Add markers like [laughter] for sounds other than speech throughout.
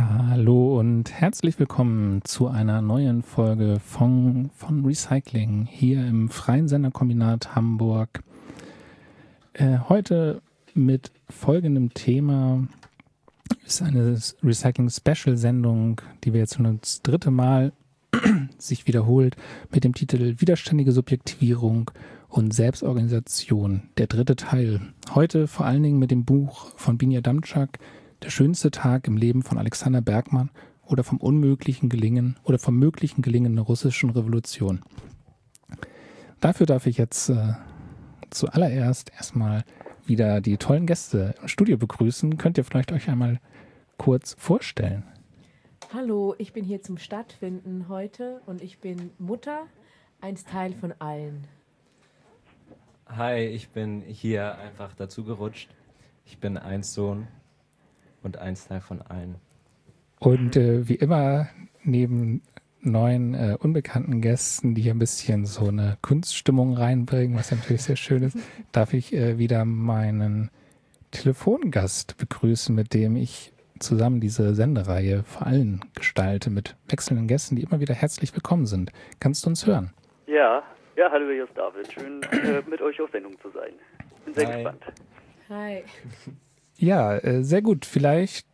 Hallo und herzlich willkommen zu einer neuen Folge von, von Recycling hier im Freien Senderkombinat Hamburg. Äh, heute mit folgendem Thema ist eine Recycling-Special-Sendung, die wir jetzt schon das dritte Mal [clears throat] sich wiederholt mit dem Titel Widerständige Subjektivierung und Selbstorganisation, der dritte Teil. Heute vor allen Dingen mit dem Buch von Binja Damczak, Der schönste Tag im Leben von Alexander Bergmann oder vom unmöglichen Gelingen oder vom möglichen Gelingen der russischen Revolution. Dafür darf ich jetzt äh, zuallererst erstmal wieder die tollen Gäste im Studio begrüßen. Könnt ihr vielleicht euch einmal kurz vorstellen? Hallo, ich bin hier zum Stattfinden heute und ich bin Mutter, eins Teil von allen. Hi, ich bin hier einfach dazugerutscht. Ich bin eins Sohn und eins Teil von allen. Und äh, wie immer neben neuen äh, unbekannten Gästen, die hier ein bisschen so eine Kunststimmung reinbringen, was natürlich sehr schön ist, [laughs] darf ich äh, wieder meinen Telefongast begrüßen, mit dem ich zusammen diese Sendereihe vor allem gestalte, mit wechselnden Gästen, die immer wieder herzlich willkommen sind. Kannst du uns hören? Ja, ja, hallo, hier ist David. Schön, äh, mit euch auf Sendung zu sein. Bin sehr Hi. gespannt. Hi. [laughs] Ja, äh, sehr gut. Vielleicht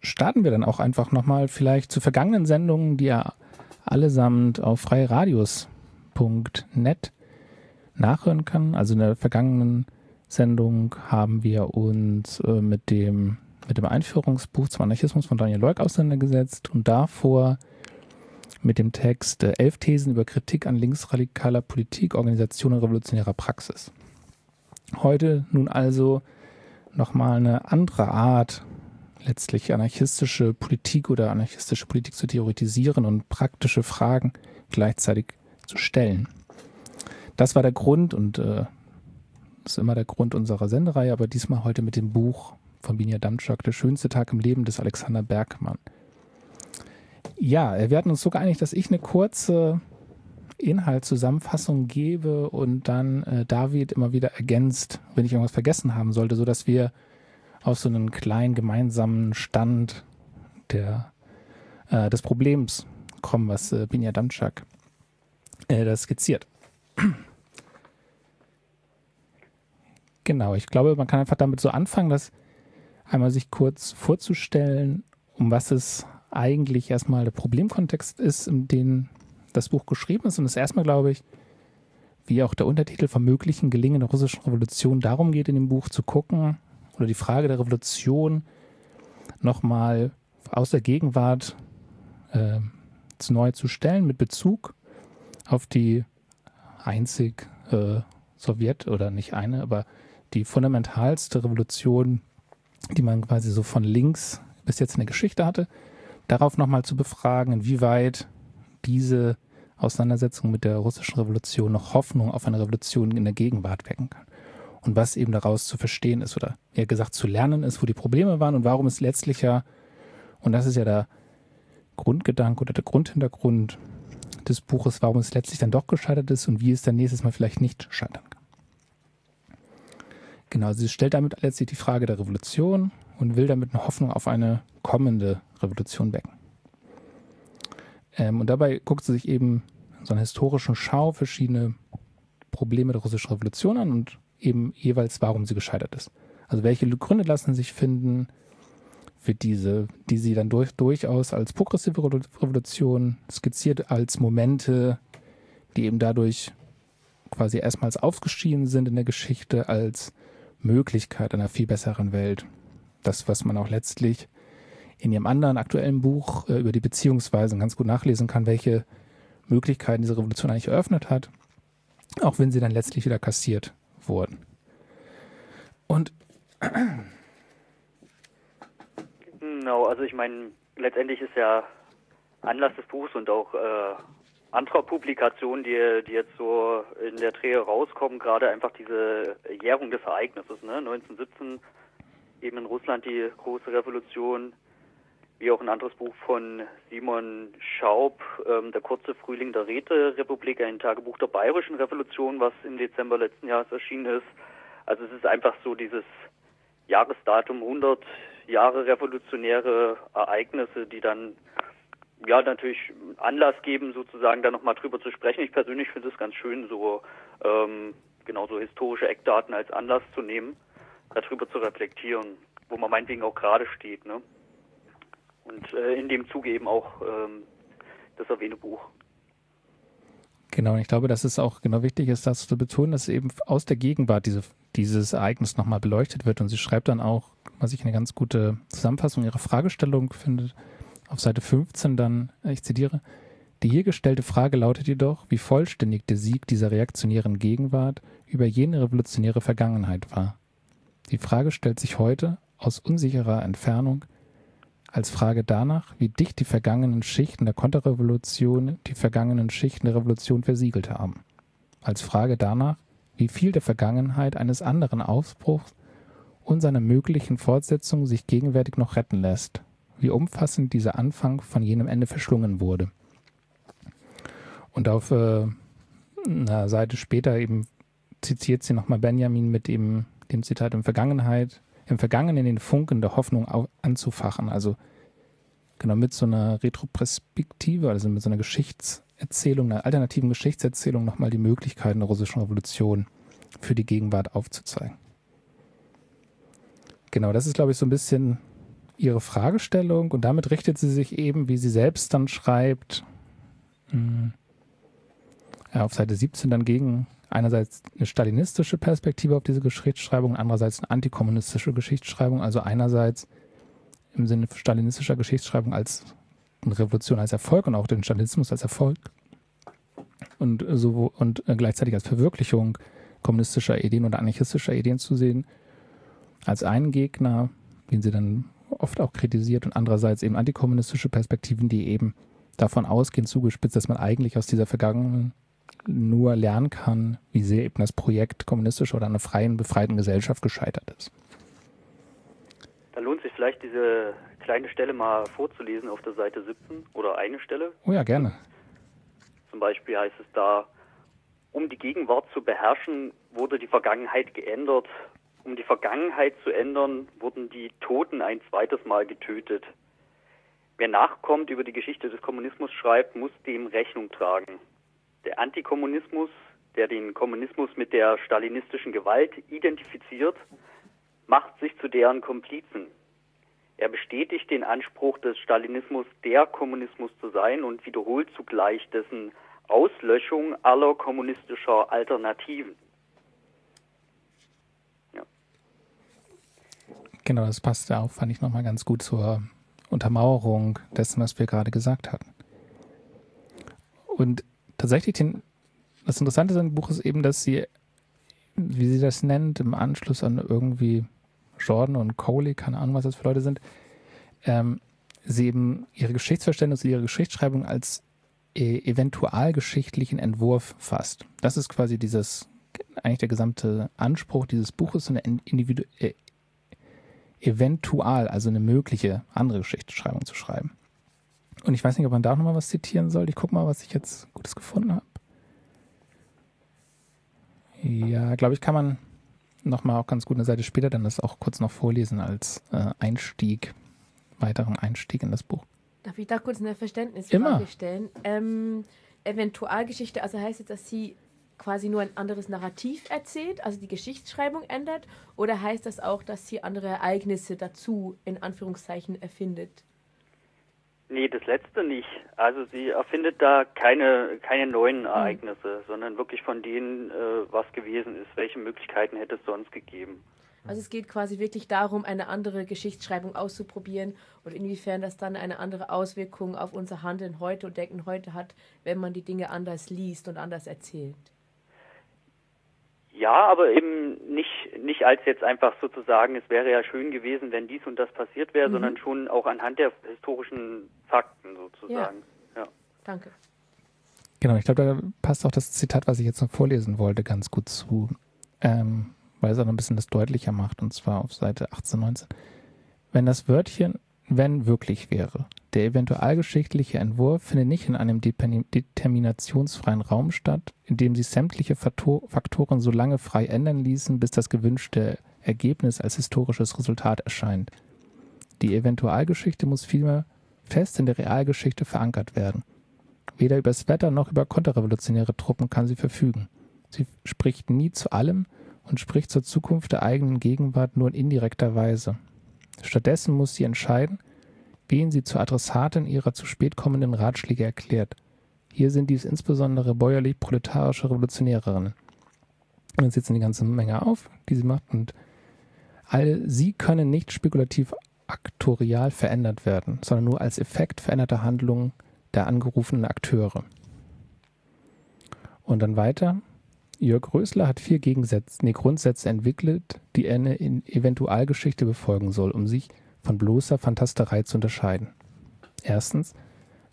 starten wir dann auch einfach nochmal vielleicht zu vergangenen Sendungen, die ihr allesamt auf freiradios.net nachhören kann. Also in der vergangenen Sendung haben wir uns äh, mit dem mit dem Einführungsbuch zum Anarchismus von Daniel Leuk auseinandergesetzt und davor mit dem Text äh, Elf Thesen über Kritik an linksradikaler Politik, Organisation und revolutionärer Praxis. Heute nun also nochmal eine andere Art, letztlich anarchistische Politik oder anarchistische Politik zu theoretisieren und praktische Fragen gleichzeitig zu stellen. Das war der Grund und äh, ist immer der Grund unserer Sendereihe, aber diesmal heute mit dem Buch von Binja Damczak, Der schönste Tag im Leben des Alexander Bergmann. Ja, wir hatten uns so geeinigt, dass ich eine kurze Inhaltszusammenfassung gebe und dann äh, David immer wieder ergänzt, wenn ich irgendwas vergessen haben sollte, sodass wir auf so einen kleinen gemeinsamen Stand der, äh, des Problems kommen, was äh, Binja Damczak äh, das skizziert. [clears throat] Genau, ich glaube, man kann einfach damit so anfangen, dass einmal sich kurz vorzustellen, um was es eigentlich erstmal der Problemkontext ist, in dem das Buch geschrieben ist. Und es erstmal, glaube ich, wie auch der Untertitel vom möglichen Gelingen der russischen Revolution darum geht, in dem Buch zu gucken oder die Frage der Revolution nochmal aus der Gegenwart äh, neu zu stellen mit Bezug auf die einzig äh, Sowjet oder nicht eine, aber die fundamentalste Revolution, die man quasi so von links bis jetzt in der Geschichte hatte, darauf nochmal zu befragen, inwieweit diese Auseinandersetzung mit der russischen Revolution noch Hoffnung auf eine Revolution in der Gegenwart wecken kann. Und was eben daraus zu verstehen ist oder eher gesagt zu lernen ist, wo die Probleme waren und warum es letztlich ja, und das ist ja der Grundgedanke oder der Grundhintergrund des Buches, warum es letztlich dann doch gescheitert ist und wie es dann nächstes Mal vielleicht nicht scheitern kann. Genau, sie stellt damit letztlich die Frage der Revolution und will damit eine Hoffnung auf eine kommende Revolution wecken. Ähm, und dabei guckt sie sich eben in so einer historischen Schau verschiedene Probleme der russischen Revolution an und eben jeweils, warum sie gescheitert ist. Also welche Gründe lassen sich finden für diese, die sie dann durch, durchaus als progressive Revolution skizziert, als Momente, die eben dadurch quasi erstmals aufgestiegen sind in der Geschichte als Möglichkeit einer viel besseren Welt. Das, was man auch letztlich in ihrem anderen aktuellen Buch äh, über die Beziehungsweisen ganz gut nachlesen kann, welche Möglichkeiten diese Revolution eigentlich eröffnet hat, auch wenn sie dann letztlich wieder kassiert wurden. Und Genau, also ich meine, letztendlich ist ja Anlass des Buchs und auch äh, anderer Publikationen, die, die jetzt so in der Drehe rauskommen, gerade einfach diese Jährung des Ereignisses, ne? 1917 eben in Russland die große Revolution, wie auch ein anderes Buch von Simon Schaub, ähm, Der kurze Frühling der Räterepublik, ein Tagebuch der bayerischen Revolution, was im Dezember letzten Jahres erschienen ist. Also es ist einfach so dieses Jahresdatum 100 Jahre revolutionäre Ereignisse, die dann ja natürlich Anlass geben, sozusagen da nochmal drüber zu sprechen. Ich persönlich finde es ganz schön, so ähm, genau so historische Eckdaten als Anlass zu nehmen, darüber zu reflektieren, wo man meinetwegen auch gerade steht, ne? Und äh, in dem Zuge eben auch ähm, das erwähnte Buch. Genau, und ich glaube, dass es auch genau wichtig ist, das zu betonen, dass eben aus der Gegenwart diese, dieses Ereignis nochmal beleuchtet wird. Und sie schreibt dann auch, was ich eine ganz gute Zusammenfassung ihrer Fragestellung finde, auf Seite 15 dann, ich zitiere, die hier gestellte Frage lautet jedoch, wie vollständig der Sieg dieser reaktionären Gegenwart über jene revolutionäre Vergangenheit war. Die Frage stellt sich heute aus unsicherer Entfernung als Frage danach, wie dicht die vergangenen Schichten der Konterrevolution die vergangenen Schichten der Revolution versiegelt haben. Als Frage danach, wie viel der Vergangenheit eines anderen Aufbruchs und seiner möglichen Fortsetzung sich gegenwärtig noch retten lässt, wie umfassend dieser Anfang von jenem Ende verschlungen wurde. Und auf äh, einer Seite später eben zitiert sie nochmal Benjamin mit dem, dem Zitat in Vergangenheit, im Vergangenen den Funken der Hoffnung anzufachen. Also genau mit so einer Retroperspektive, also mit so einer Geschichtserzählung, einer alternativen Geschichtserzählung nochmal die Möglichkeiten der russischen Revolution für die Gegenwart aufzuzeigen. Genau, das ist, glaube ich, so ein bisschen ihre Fragestellung und damit richtet sie sich eben, wie sie selbst dann schreibt, hm, ja, auf Seite 17 dann gegen einerseits eine stalinistische Perspektive auf diese Geschichtsschreibung, andererseits eine antikommunistische Geschichtsschreibung, also einerseits im Sinne stalinistischer Geschichtsschreibung als eine Revolution als Erfolg und auch den Stalinismus als Erfolg und so und gleichzeitig als Verwirklichung kommunistischer Ideen oder anarchistischer Ideen zu sehen, als einen Gegner, den sie dann oft auch kritisiert und andererseits eben antikommunistische Perspektiven, die eben davon ausgehen, zugespitzt, dass man eigentlich aus dieser vergangenen nur lernen kann, wie sehr eben das Projekt kommunistischer oder einer freien, befreiten Gesellschaft gescheitert ist. Da lohnt sich vielleicht diese kleine Stelle mal vorzulesen auf der Seite 17 oder eine Stelle. Oh ja, gerne. Zum Beispiel heißt es da, um die Gegenwart zu beherrschen, wurde die Vergangenheit geändert. Um die Vergangenheit zu ändern, wurden die Toten ein zweites Mal getötet. Wer nachkommt, über die Geschichte des Kommunismus schreibt, muss dem Rechnung tragen. Der Antikommunismus, der den Kommunismus mit der stalinistischen Gewalt identifiziert, macht sich zu deren Komplizen. Er bestätigt den Anspruch des Stalinismus, der Kommunismus zu sein und wiederholt zugleich dessen Auslöschung aller kommunistischer Alternativen. Ja. Genau, das passt ja auch, fand ich nochmal ganz gut zur Untermauerung dessen, was wir gerade gesagt hatten. Und tatsächlich den, das Interessante an dem Buch ist eben, dass sie, wie sie das nennt, im Anschluss an irgendwie Jordan und Coley, keine Ahnung, was das für Leute sind, ähm, sie eben ihre Geschichtsverständnis, ihre Geschichtsschreibung als äh, eventualgeschichtlichen Entwurf fasst. Das ist quasi dieses, eigentlich der gesamte Anspruch dieses Buches, eine individu äh, eventual, also eine mögliche andere Geschichtsschreibung zu schreiben. Und ich weiß nicht, ob man da noch mal was zitieren soll. Ich gucke mal, was ich jetzt Gutes gefunden habe. Ja, glaube ich, kann man noch mal auch ganz gut eine Seite später dann das auch kurz noch vorlesen als äh, Einstieg, weiteren Einstieg in das Buch. Darf ich da kurz eine Verständnisfrage Immer. stellen? Ähm, Eventualgeschichte, also heißt es, dass sie quasi nur ein anderes Narrativ erzählt, also die Geschichtsschreibung ändert, oder heißt das auch, dass sie andere Ereignisse dazu in Anführungszeichen erfindet? Nee, das letzte nicht. Also sie erfindet da keine, keine neuen Hm. Ereignisse, mhm. sondern wirklich von denen, äh, was gewesen ist. Welche Möglichkeiten hätte es sonst gegeben? Also es geht quasi wirklich darum, eine andere Geschichtsschreibung auszuprobieren und inwiefern das dann eine andere Auswirkung auf unser Handeln heute und Denken heute hat, wenn man die Dinge anders liest und anders erzählt. Ja, aber eben nicht, nicht als jetzt einfach sozusagen, es wäre ja schön gewesen, wenn dies und das passiert wäre, Mhm. sondern schon auch anhand der historischen Fakten sozusagen. Ja. Danke. Genau, ich glaube, da passt auch das Zitat, was ich jetzt noch vorlesen wollte, ganz gut zu, ähm, weil es auch noch ein bisschen das deutlicher macht, und zwar auf Seite 18, 19. Wenn das Wörtchen wenn wirklich wäre, der eventualgeschichtliche Entwurf findet nicht in einem determin- determinationsfreien Raum statt, in dem sich sämtliche Faktor Faktoren so lange frei ändern ließen, bis das gewünschte Ergebnis als historisches Resultat erscheint. Die Eventualgeschichte muss vielmehr fest in der Realgeschichte verankert werden. Weder übers Wetter noch über konterrevolutionäre Truppen kann sie verfügen. Sie spricht nie zu allem und spricht zur Zukunft der eigenen Gegenwart nur in indirekter Weise. Stattdessen muss sie entscheiden, wen sie zur Adressatin ihrer zu spät kommenden Ratschläge erklärt. Hier sind dies insbesondere bäuerlich-proletarische Revolutionärinnen. Und jetzt sitzen die ganze Menge auf, die sie macht, und all sie können nicht spekulativ aktorial verändert werden, sondern nur als Effekt veränderter Handlungen der angerufenen Akteure. Und dann weiter. Jörg Rösler hat vier Gegensätze, nee, Grundsätze entwickelt, die in Eventualgeschichte befolgen soll, um sich von bloßer Fantasterei zu unterscheiden. Erstens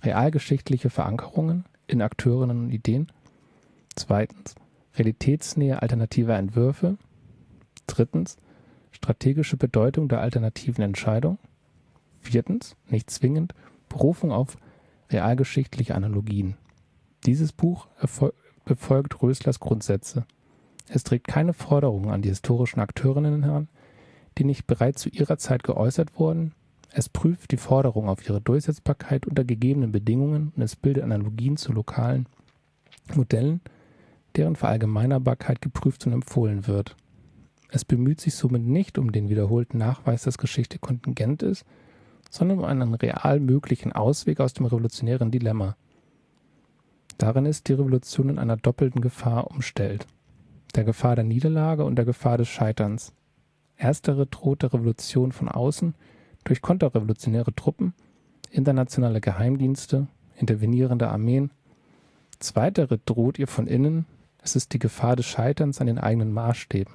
realgeschichtliche Verankerungen in Akteurinnen und Ideen. Zweitens Realitätsnähe alternativer Entwürfe. Drittens strategische Bedeutung der alternativen Entscheidung. Viertens, nicht zwingend, Berufung auf realgeschichtliche Analogien. Dieses Buch befolgt Röslers Grundsätze. Es trägt keine Forderungen an die historischen Akteurinnen heran, die nicht bereits zu ihrer Zeit geäußert wurden. Es prüft die Forderung auf ihre Durchsetzbarkeit unter gegebenen Bedingungen und es bildet Analogien zu lokalen Modellen, deren Verallgemeinerbarkeit geprüft und empfohlen wird. Es bemüht sich somit nicht um den wiederholten Nachweis, dass Geschichte kontingent ist, sondern um einen real möglichen Ausweg aus dem revolutionären Dilemma. Darin ist die Revolution in einer doppelten Gefahr umstellt. Der Gefahr der Niederlage und der Gefahr des Scheiterns. Erstere droht der Revolution von außen durch konterrevolutionäre Truppen, internationale Geheimdienste, intervenierende Armeen. Zweitere droht ihr von innen, es ist die Gefahr des Scheiterns an den eigenen Maßstäben.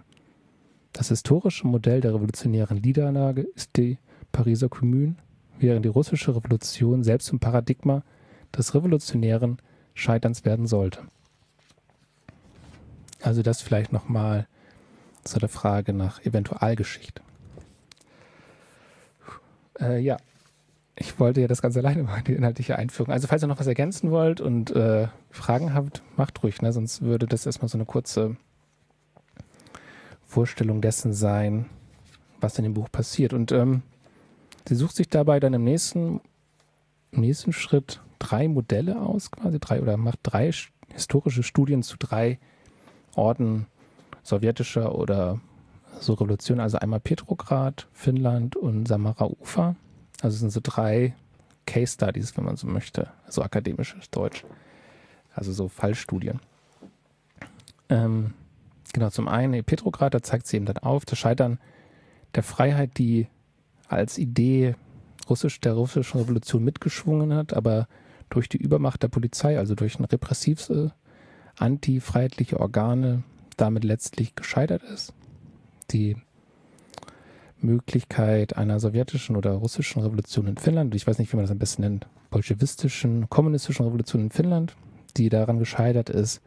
Das historische Modell der revolutionären Niederlage ist die Pariser Kommune, während die russische Revolution selbst zum Paradigma des revolutionären Scheiterns werden sollte. Also das vielleicht nochmal zu der Frage nach Eventualgeschichte. Äh, ja, ich wollte ja das Ganze alleine [laughs] machen, die inhaltliche Einführung. Also falls ihr noch was ergänzen wollt und äh, Fragen habt, macht ruhig, ne? sonst würde das erstmal so eine kurze Vorstellung dessen sein, was in dem Buch passiert. Und ähm, sie sucht sich dabei dann im nächsten, im nächsten Schritt drei Modelle aus, quasi drei oder macht drei historische Studien zu drei Orten sowjetischer oder so Revolution, also einmal Petrograd, Finnland und Samara Ufa. Also sind so drei Case Studies, wenn man so möchte, so akademisches Deutsch. Also so Fallstudien. Ähm, genau, zum einen Petrograd, da zeigt sie eben dann auf, das Scheitern der Freiheit, die als Idee russisch, der russischen Revolution mitgeschwungen hat, aber durch die Übermacht der Polizei, also durch ein repressives äh, antifreiheitliche Organe, damit letztlich gescheitert ist. Die Möglichkeit einer sowjetischen oder russischen Revolution in Finnland, ich weiß nicht, wie man das am besten nennt, bolschewistischen, kommunistischen Revolution in Finnland, die daran gescheitert ist,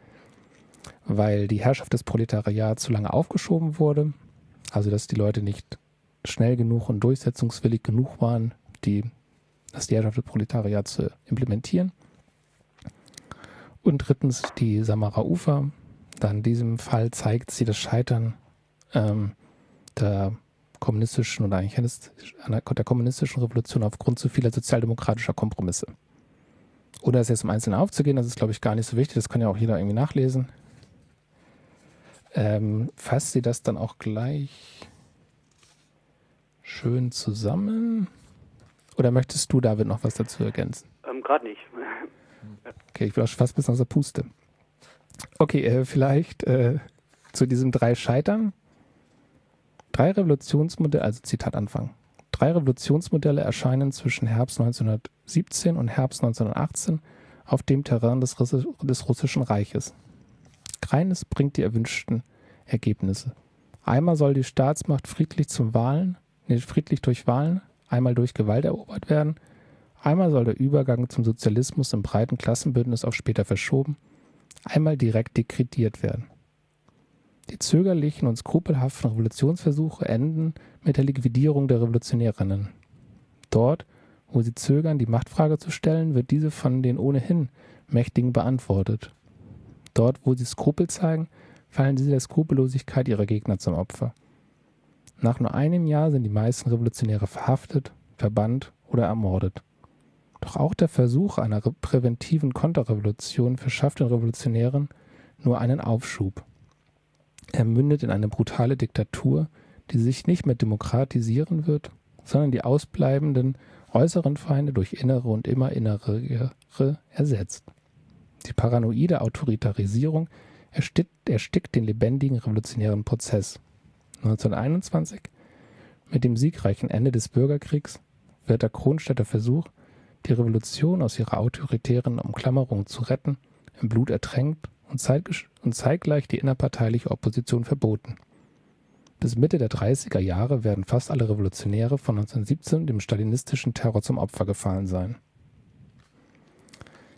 weil die Herrschaft des Proletariats zu lange aufgeschoben wurde, also dass die Leute nicht schnell genug und durchsetzungswillig genug waren, die, das die Herrschaft des Proletariats zu implementieren. Und drittens die Samara Ufer. Da in diesem Fall zeigt sie das Scheitern ähm, der kommunistischen oder eigentlich der kommunistischen Revolution aufgrund zu vieler sozialdemokratischer Kompromisse. Oder es jetzt im Einzelnen aufzugehen, das ist, glaube ich, gar nicht so wichtig, das kann ja auch jeder irgendwie nachlesen. Ähm, fasst sie das dann auch gleich schön zusammen? Oder möchtest du, David, noch was dazu ergänzen? Ähm, Gerade nicht. okay, ich will auch fast bis aus der Puste. Okay, äh, vielleicht äh, zu diesen drei Scheitern. Drei Revolutionsmodelle, also Zitat Anfang. Drei Revolutionsmodelle erscheinen zwischen Herbst 1917 und Herbst 1918 auf dem Terrain des, des Russischen Reiches. Keines bringt die erwünschten Ergebnisse. Einmal soll die Staatsmacht friedlich zum Wahlen, nee, friedlich durch Wahlen, einmal durch Gewalt erobert werden, einmal soll der Übergang zum Sozialismus im breiten Klassenbündnis auf später verschoben, einmal direkt dekretiert werden. Die zögerlichen und skrupelhaften Revolutionsversuche enden mit der Liquidierung der Revolutionärinnen. Dort, wo sie zögern, die Machtfrage zu stellen, wird diese von den ohnehin Mächtigen beantwortet. Dort, wo sie Skrupel zeigen, fallen sie der Skrupellosigkeit ihrer Gegner zum Opfer. Nach nur einem Jahr sind die meisten Revolutionäre verhaftet, verbannt oder ermordet. Doch auch der Versuch einer präventiven Konterrevolution verschafft den Revolutionären nur einen Aufschub. Er mündet in eine brutale Diktatur, die sich nicht mehr demokratisieren wird, sondern die ausbleibenden äußeren Feinde durch innere und immer innere ersetzt. Die paranoide Autoritarisierung erstickt, erstickt den lebendigen revolutionären Prozess. 1921, mit dem siegreichen Ende des Bürgerkriegs, wird der Kronstädter Versuch, die Revolution aus ihrer autoritären Umklammerung zu retten, im Blut ertränkt und, zeitgleich die innerparteiliche Opposition verboten. Bis Mitte der 30er Jahre werden fast alle Revolutionäre von 1917 dem stalinistischen Terror zum Opfer gefallen sein.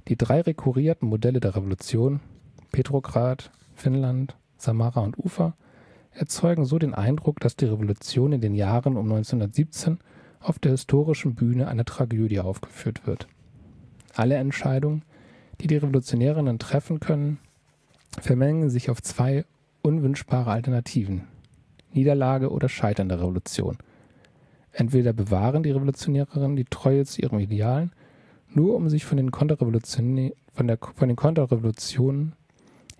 Die drei rekurrierten Modelle der Revolution Petrograd, Finnland, Samara und Ufa erzeugen so den Eindruck, dass die Revolution in den Jahren um 1917 auf der historischen Bühne einer Tragödie aufgeführt wird. Alle Entscheidungen, die die Revolutionärinnen treffen können, vermengen sich auf zwei unwünschbare Alternativen. Niederlage oder Scheitern der Revolution. Entweder bewahren die Revolutionärinnen die Treue zu ihren Idealen, nur um sich von den, von, der, von den Konterrevolutionen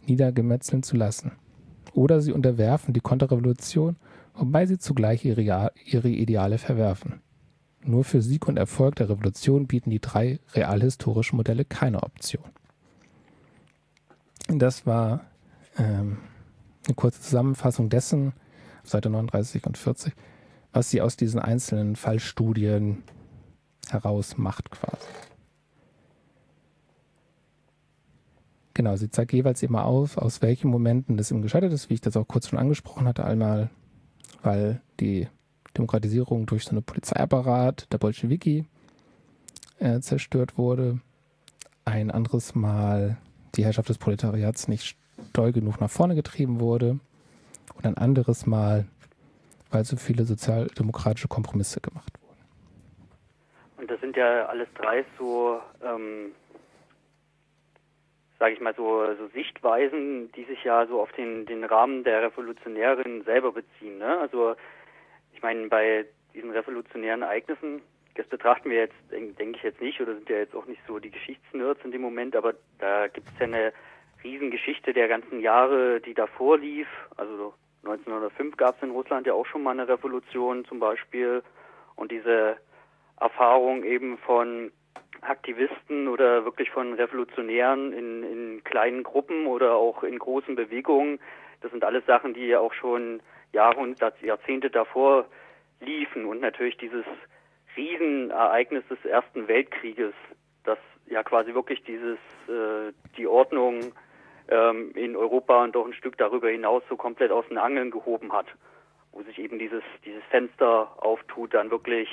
niedergemetzeln zu lassen. Oder sie unterwerfen die Konterrevolution, wobei sie zugleich ihre, ihre Ideale verwerfen. Nur für Sieg und Erfolg der Revolution bieten die drei realhistorischen Modelle keine Option. Das war ähm, eine kurze Zusammenfassung dessen, Seite 39 und 40, was sie aus diesen einzelnen Fallstudien heraus macht quasi. Genau, sie zeigt jeweils immer auf, aus welchen Momenten das im gescheitert ist, wie ich das auch kurz schon angesprochen hatte, einmal, weil die Demokratisierung durch so einen Polizeiapparat, der Bolschewiki, äh, zerstört wurde. Ein anderes Mal die Herrschaft des Proletariats nicht doll genug nach vorne getrieben wurde. Und ein anderes Mal, weil so viele sozialdemokratische Kompromisse gemacht wurden. Und das sind ja alles drei so ähm, sage ich mal, so, so Sichtweisen, die sich ja so auf den, den Rahmen der Revolutionärin selber beziehen. Ne? Also ich meine, bei diesen revolutionären Ereignissen, das betrachten wir jetzt, denke ich jetzt nicht, oder sind ja jetzt auch nicht so die Geschichtsnerds in dem Moment, aber da gibt es ja eine Riesengeschichte der ganzen Jahre, die davor lief. Also 1905 gab es in Russland ja auch schon mal eine Revolution zum Beispiel. Und diese Erfahrung eben von Aktivisten oder wirklich von Revolutionären in, in kleinen Gruppen oder auch in großen Bewegungen. Das sind alles Sachen, die ja auch schon Jahre und Jahrzehnte davor liefen und natürlich dieses Riesenereignis des Ersten Weltkrieges, das ja quasi wirklich dieses äh, die Ordnung ähm, in Europa und auch ein Stück darüber hinaus so komplett aus den Angeln gehoben hat, wo sich eben dieses dieses Fenster auftut, dann wirklich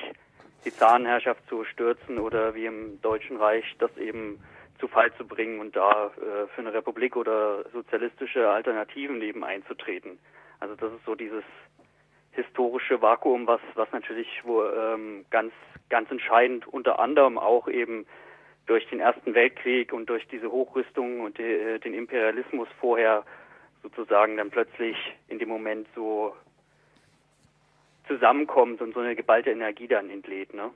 die Zahnherrschaft zu stürzen oder wie im Deutschen Reich das eben zu Fall zu bringen und da äh, für eine Republik oder sozialistische Alternativen eben einzutreten. Also das ist so dieses historische Vakuum, was was natürlich wo, ähm, ganz ganz entscheidend unter anderem auch eben durch den Ersten Weltkrieg und durch diese Hochrüstung und die, äh, den Imperialismus vorher sozusagen dann plötzlich in dem Moment so zusammenkommt und so eine geballte Energie dann entlädt. Ne?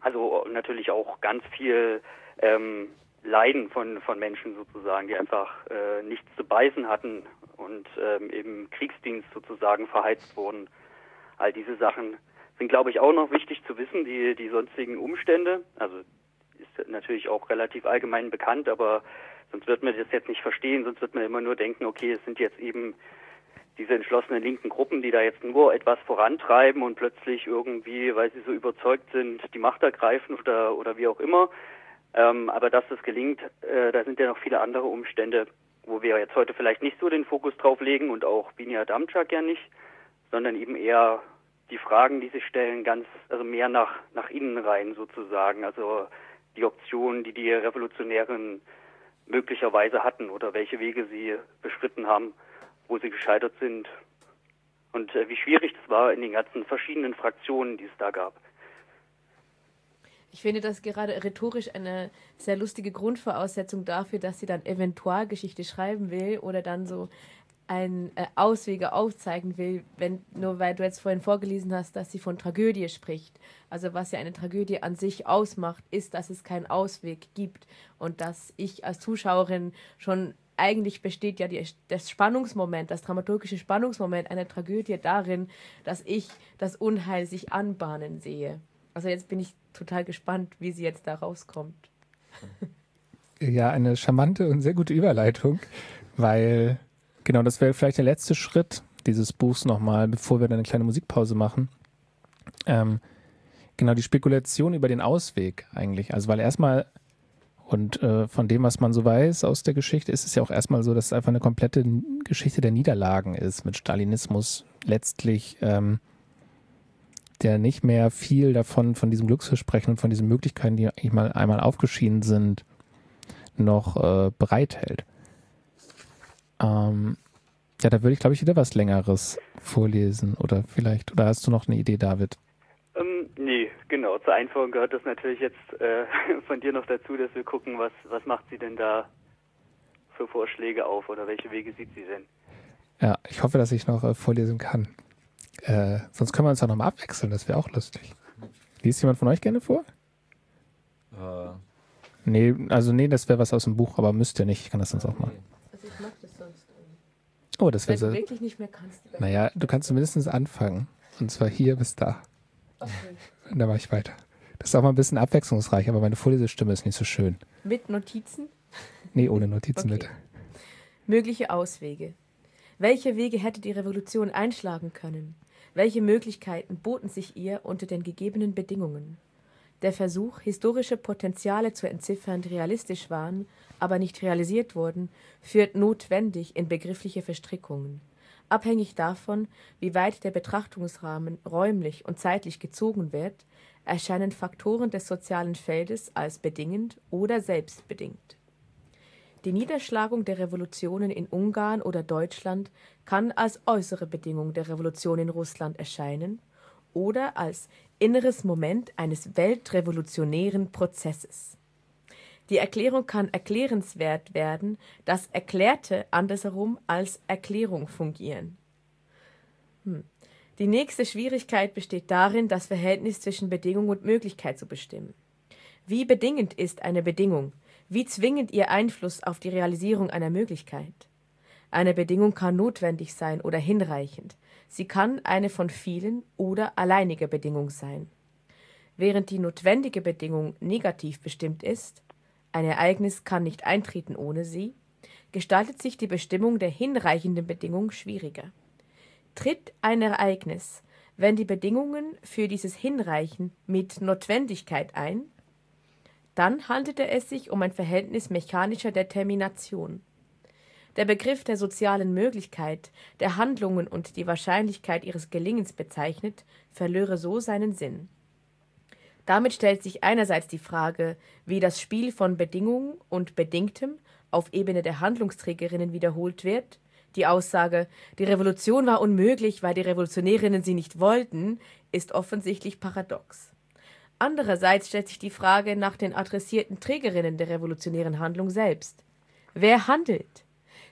Also natürlich auch ganz viel ähm, Leiden von, von Menschen sozusagen, die einfach äh, nichts zu beißen hatten und ähm, im Kriegsdienst sozusagen verheizt wurden. All diese Sachen sind, glaube ich, auch noch wichtig zu wissen, die, die sonstigen Umstände. Also ist natürlich auch relativ allgemein bekannt, aber sonst wird man das jetzt nicht verstehen, sonst wird man immer nur denken, okay, es sind jetzt eben diese entschlossenen linken Gruppen, die da jetzt nur etwas vorantreiben und plötzlich irgendwie, weil sie so überzeugt sind, die Macht ergreifen oder, oder wie auch immer. Ähm, aber dass das gelingt, äh, da sind ja noch viele andere Umstände, wo wir jetzt heute vielleicht nicht so den Fokus drauf legen und auch Binia Damczak ja nicht, sondern eben eher die Fragen, die sich stellen, ganz, also mehr nach, nach innen rein sozusagen. Also die Optionen, die die Revolutionären möglicherweise hatten oder welche Wege sie beschritten haben wo sie gescheitert sind und äh, wie schwierig das war in den ganzen verschiedenen Fraktionen, die es da gab. Ich finde das gerade rhetorisch eine sehr lustige Grundvoraussetzung dafür, dass sie dann Eventualgeschichte schreiben will oder dann so einen äh, Auswege aufzeigen will, wenn nur weil du jetzt vorhin vorgelesen hast, dass sie von Tragödie spricht. Also was ja eine Tragödie an sich ausmacht, ist, dass es keinen Ausweg gibt und dass ich als Zuschauerin schon eigentlich besteht ja die, das Spannungsmoment, das dramaturgische Spannungsmoment einer Tragödie darin, dass ich das Unheil sich anbahnen sehe. Also jetzt bin ich total gespannt, wie sie jetzt da rauskommt. Ja, eine charmante und sehr gute Überleitung, weil genau das wäre vielleicht der letzte Schritt dieses Buchs nochmal, bevor wir dann eine kleine Musikpause machen. Ähm, genau, die Spekulation über den Ausweg eigentlich. Also, weil erstmal und äh, von dem, was man so weiß aus der Geschichte, ist es ja auch erstmal so, dass es einfach eine komplette Geschichte der Niederlagen ist mit Stalinismus letztlich, ähm, der nicht mehr viel davon, von diesem Glücksversprechen und von diesen Möglichkeiten, die eigentlich mal einmal aufgeschieden sind, noch äh, bereithält. Ähm, ja, da würde ich, glaube ich, wieder was Längeres vorlesen oder vielleicht, oder hast du noch eine Idee, David? Ähm, nee, genau. Zur Einführung gehört das natürlich jetzt äh, [laughs] von dir noch dazu, dass wir gucken, was, was macht sie denn da für Vorschläge auf oder welche Wege sieht sie denn? Ja, ich hoffe, dass ich noch äh, vorlesen kann. Äh, sonst können wir uns auch nochmal abwechseln, das wäre auch lustig. Liest jemand von euch gerne vor? Äh, Nee, also nee, das wäre was aus dem Buch, aber müsst ihr nicht. Ich kann das sonst auch machen. Also ich mag das sonst. Oh, das Wenn wäre du so. wirklich nicht mehr kannst. Naja, du kannst zumindest anfangen. Und zwar hier bis da. Okay. Und dann mache ich weiter. Das ist auch mal ein bisschen abwechslungsreich, aber meine Vorlesestimme ist nicht so schön. Mit Notizen? Nee, ohne Notizen Okay. bitte. Mögliche Auswege. Welche Wege hätte die Revolution einschlagen können? Welche Möglichkeiten boten sich ihr unter den gegebenen Bedingungen? Der Versuch, historische Potenziale zu entziffern, die realistisch waren, aber nicht realisiert wurden, führt notwendig in begriffliche Verstrickungen. Abhängig davon, wie weit der Betrachtungsrahmen räumlich und zeitlich gezogen wird, erscheinen Faktoren des sozialen Feldes als bedingend oder selbstbedingt. Die Niederschlagung der Revolutionen in Ungarn oder Deutschland kann als äußere Bedingung der Revolution in Russland erscheinen oder als inneres Moment eines weltrevolutionären Prozesses. Die Erklärung kann erklärenswert werden, das Erklärte andersherum als Erklärung fungieren. Hm. Die nächste Schwierigkeit besteht darin, das Verhältnis zwischen Bedingung und Möglichkeit zu bestimmen. Wie bedingend ist eine Bedingung? Wie zwingend ihr Einfluss auf die Realisierung einer Möglichkeit? Eine Bedingung kann notwendig sein oder hinreichend. Sie kann eine von vielen oder alleinige Bedingung sein. Während die notwendige Bedingung negativ bestimmt ist, ein Ereignis kann nicht eintreten ohne sie, gestaltet sich die Bestimmung der hinreichenden Bedingung schwieriger. Tritt ein Ereignis, wenn die Bedingungen für dieses Hinreichen mit Notwendigkeit ein, dann handelte es sich um ein Verhältnis mechanischer Determination. Der Begriff der sozialen Möglichkeit, der Handlungen und die Wahrscheinlichkeit ihres Gelingens bezeichnet, verlöre so seinen Sinn. Damit stellt sich einerseits die Frage, wie das Spiel von Bedingungen und Bedingtem auf Ebene der Handlungsträgerinnen wiederholt wird. Die Aussage, die Revolution war unmöglich, weil die Revolutionärinnen sie nicht wollten, ist offensichtlich paradox. Andererseits stellt sich die Frage nach den adressierten Trägerinnen der revolutionären Handlung selbst. Wer handelt?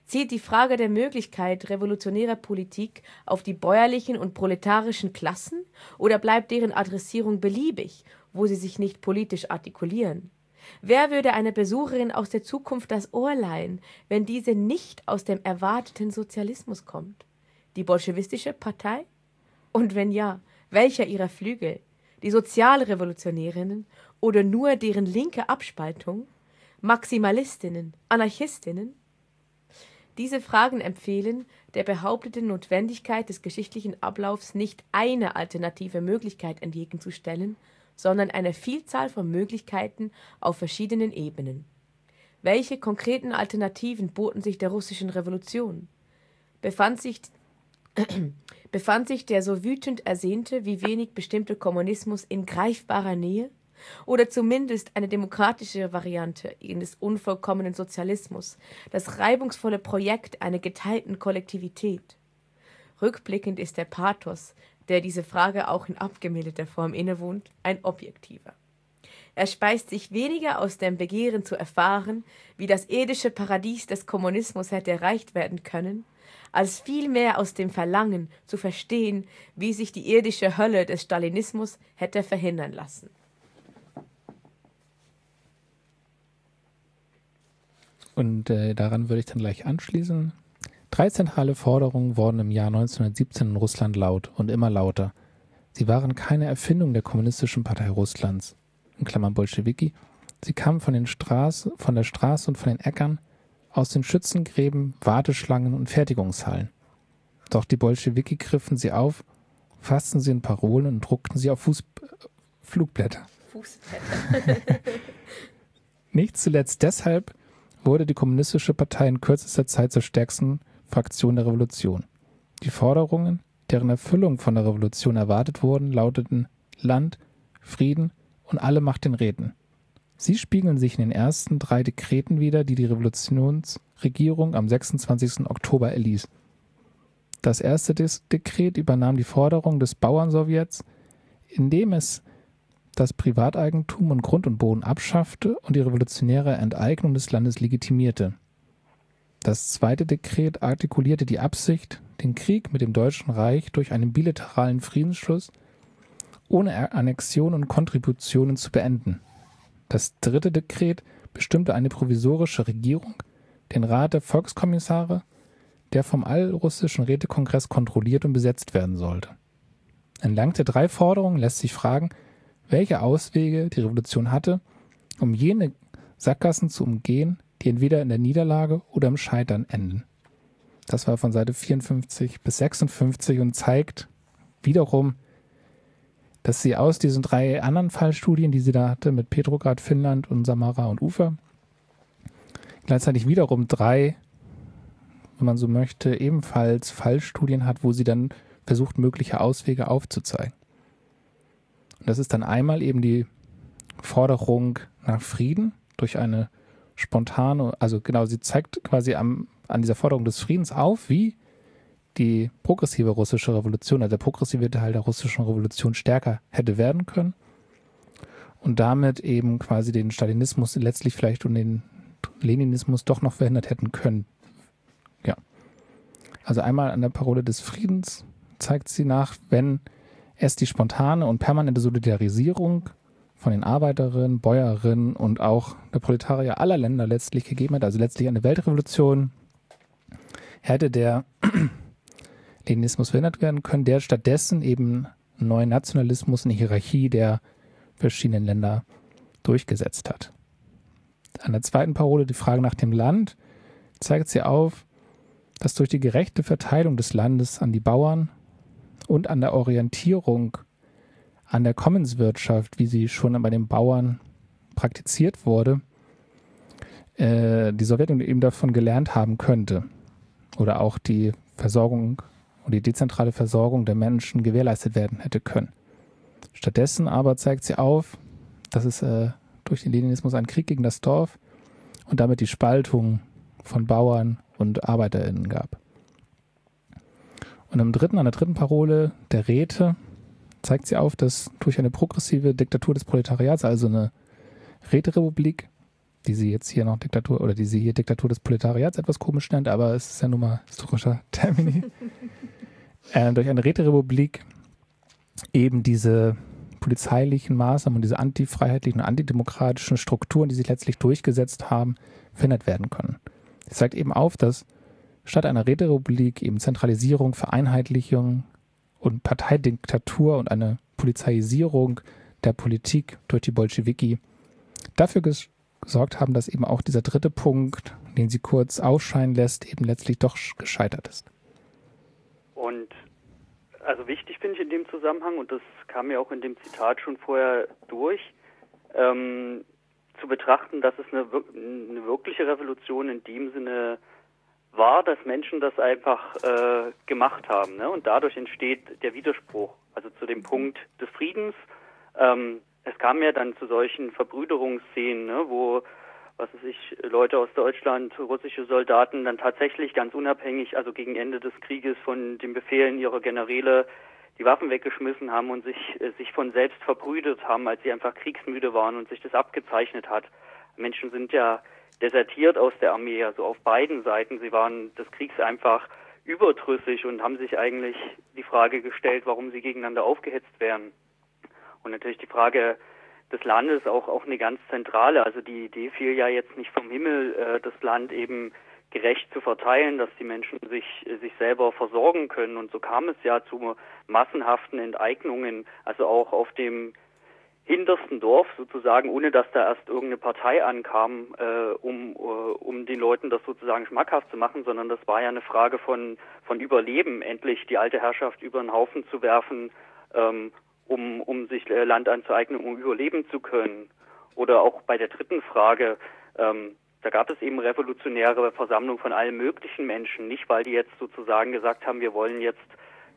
Zielt die Frage der Möglichkeit revolutionärer Politik auf die bäuerlichen und proletarischen Klassen oder bleibt deren Adressierung beliebig, wo sie sich nicht politisch artikulieren? Wer würde einer Besucherin aus der Zukunft das Ohr leihen, wenn diese nicht aus dem erwarteten Sozialismus kommt? Die bolschewistische Partei? Und wenn ja, welcher ihrer Flügel? Die Sozialrevolutionärinnen oder nur deren linke Abspaltung? Maximalistinnen, Anarchistinnen? Diese Fragen empfehlen, der behaupteten Notwendigkeit des geschichtlichen Ablaufs nicht eine alternative Möglichkeit entgegenzustellen, sondern eine Vielzahl von Möglichkeiten auf verschiedenen Ebenen. Welche konkreten Alternativen boten sich der russischen Revolution? Befand sich, [clears throat] befand sich der so wütend ersehnte wie wenig bestimmte Kommunismus in greifbarer Nähe? Oder zumindest eine demokratische Variante eines unvollkommenen Sozialismus, das reibungsvolle Projekt einer geteilten Kollektivität? Rückblickend ist der Pathos, der diese Frage auch in abgemilderter Form innewohnt, ein objektiver. Er speist sich weniger aus dem Begehren zu erfahren, wie das edische Paradies des Kommunismus hätte erreicht werden können, als vielmehr aus dem Verlangen zu verstehen, wie sich die irdische Hölle des Stalinismus hätte verhindern lassen. Und äh, daran würde ich dann gleich anschließen. Drei zentrale Forderungen wurden im Jahr 1917 in Russland laut und immer lauter. Sie waren keine Erfindung der Kommunistischen Partei Russlands, in Klammern Bolschewiki. Sie kamen von, Straß, von der Straße und von den Äckern, aus den Schützengräben, Warteschlangen und Fertigungshallen. Doch die Bolschewiki griffen sie auf, fassten sie in Parolen und druckten sie auf Fuß, Flugblätter. Fußblätter. [laughs] Nicht zuletzt deshalb wurde die Kommunistische Partei in kürzester Zeit zur stärksten Fraktion der Revolution. Die Forderungen, deren Erfüllung von der Revolution erwartet wurden, lauteten Land, Frieden und alle Macht den Räten. Sie spiegeln sich in den ersten drei Dekreten wider, die die Revolutionsregierung am 26. Oktober erließ. Das erste Dekret übernahm die Forderung des Bauernsowjets, indem es das Privateigentum und Grund und Boden abschaffte und die revolutionäre Enteignung des Landes legitimierte. Das zweite Dekret artikulierte die Absicht, den Krieg mit dem Deutschen Reich durch einen bilateralen Friedensschluss ohne Annexion und Kontributionen zu beenden. Das dritte Dekret bestimmte eine provisorische Regierung, den Rat der Volkskommissare, der vom allrussischen Rätekongress kontrolliert und besetzt werden sollte. Entlang der drei Forderungen lässt sich fragen, welche Auswege die Revolution hatte, um jene Sackgassen zu umgehen, die entweder in der Niederlage oder im Scheitern enden. Das war von Seite 54 bis 56 und zeigt wiederum, dass sie aus diesen drei anderen Fallstudien, die sie da hatte, mit Petrograd, Finnland und Samara und Ufer, gleichzeitig wiederum drei, wenn man so möchte, ebenfalls Fallstudien hat, wo sie dann versucht, mögliche Auswege aufzuzeigen. Und das ist dann einmal eben die Forderung nach Frieden durch eine spontane, also genau, sie zeigt quasi am, an dieser Forderung des Friedens auf, wie die progressive russische Revolution, also der progressive Teil der russischen Revolution stärker hätte werden können und damit eben quasi den Stalinismus letztlich vielleicht und den Leninismus doch noch verhindert hätten können. Ja. Also einmal an der Parole des Friedens zeigt sie nach, wenn es die spontane und permanente Solidarisierung von den Arbeiterinnen, Bäuerinnen und auch der Proletarier aller Länder letztlich gegeben hat, also letztlich eine Weltrevolution, hätte der Leninismus verhindert werden können, der stattdessen eben neuen Nationalismus, eine Hierarchie der verschiedenen Länder durchgesetzt hat. An der zweiten Parole, die Frage nach dem Land, zeigt sie auf, dass durch die gerechte Verteilung des Landes an die Bauern und an der Orientierung an der Commonswirtschaft, wie sie schon bei den Bauern praktiziert wurde, äh, die Sowjetunion eben davon gelernt haben könnte. Oder auch die Versorgung und die dezentrale Versorgung der Menschen gewährleistet werden hätte können. Stattdessen aber zeigt sie auf, dass es äh, durch den Leninismus einen Krieg gegen das Dorf und damit die Spaltung von Bauern und ArbeiterInnen gab. Und im dritten, an der dritten Parole der Räte zeigt sie auf, dass durch eine progressive Diktatur des Proletariats, also eine Räterepublik, die sie jetzt hier noch Diktatur oder die sie hier Diktatur des Proletariats etwas komisch nennt, aber es ist ja nun mal historischer [laughs] Termini, äh, durch eine Räterepublik eben diese polizeilichen Maßnahmen und diese antifreiheitlichen und antidemokratischen Strukturen, die sich letztlich durchgesetzt haben, verhindert werden können. Sie zeigt eben auf, dass statt einer Räterepublik eben Zentralisierung, Vereinheitlichung und Parteidiktatur und eine Polizeisierung der Politik durch die Bolschewiki dafür gesorgt haben, dass eben auch dieser dritte Punkt, den sie kurz aufscheinen lässt, eben letztlich doch gescheitert ist. Also wichtig finde ich in dem Zusammenhang, und das kam ja auch in dem Zitat schon vorher durch, ähm, zu betrachten, dass es eine, eine, wirkliche Revolution in dem Sinne war, dass Menschen das einfach äh, gemacht haben. Ne? Und dadurch entsteht der Widerspruch, also zu dem Punkt des Friedens. Ähm, es kam ja dann zu solchen Verbrüderungsszenen, ne, wo was weiß ich, Leute aus Deutschland, russische Soldaten dann tatsächlich ganz unabhängig, also gegen Ende des Krieges von den Befehlen ihrer Generäle die Waffen weggeschmissen haben und sich, äh, sich von selbst verbrüdet haben, als sie einfach kriegsmüde waren und sich das abgezeichnet hat. Menschen sind ja desertiert aus der Armee, also auf beiden Seiten. Sie waren des Kriegs einfach überdrüssig und haben sich eigentlich die Frage gestellt, warum sie gegeneinander aufgehetzt werden. Und natürlich die Frage des Landes auch, auch eine ganz zentrale. Also die Idee fiel ja jetzt nicht vom Himmel, äh, das Land eben gerecht zu verteilen, dass die Menschen sich, sich selber versorgen können. Und so kam es ja zu massenhaften Enteignungen, also auch auf dem hintersten Dorf sozusagen, ohne dass da erst irgendeine Partei ankam, äh, um, uh, um den Leuten das sozusagen schmackhaft zu machen, sondern das war ja eine Frage von, von Überleben, endlich die alte Herrschaft über den Haufen zu werfen, ähm, um, um sich äh, Land anzueignen, um überleben zu können. Oder auch bei der dritten Frage, ähm, da gab es eben revolutionäre Versammlungen von allen möglichen Menschen, nicht weil die jetzt sozusagen gesagt haben, wir wollen jetzt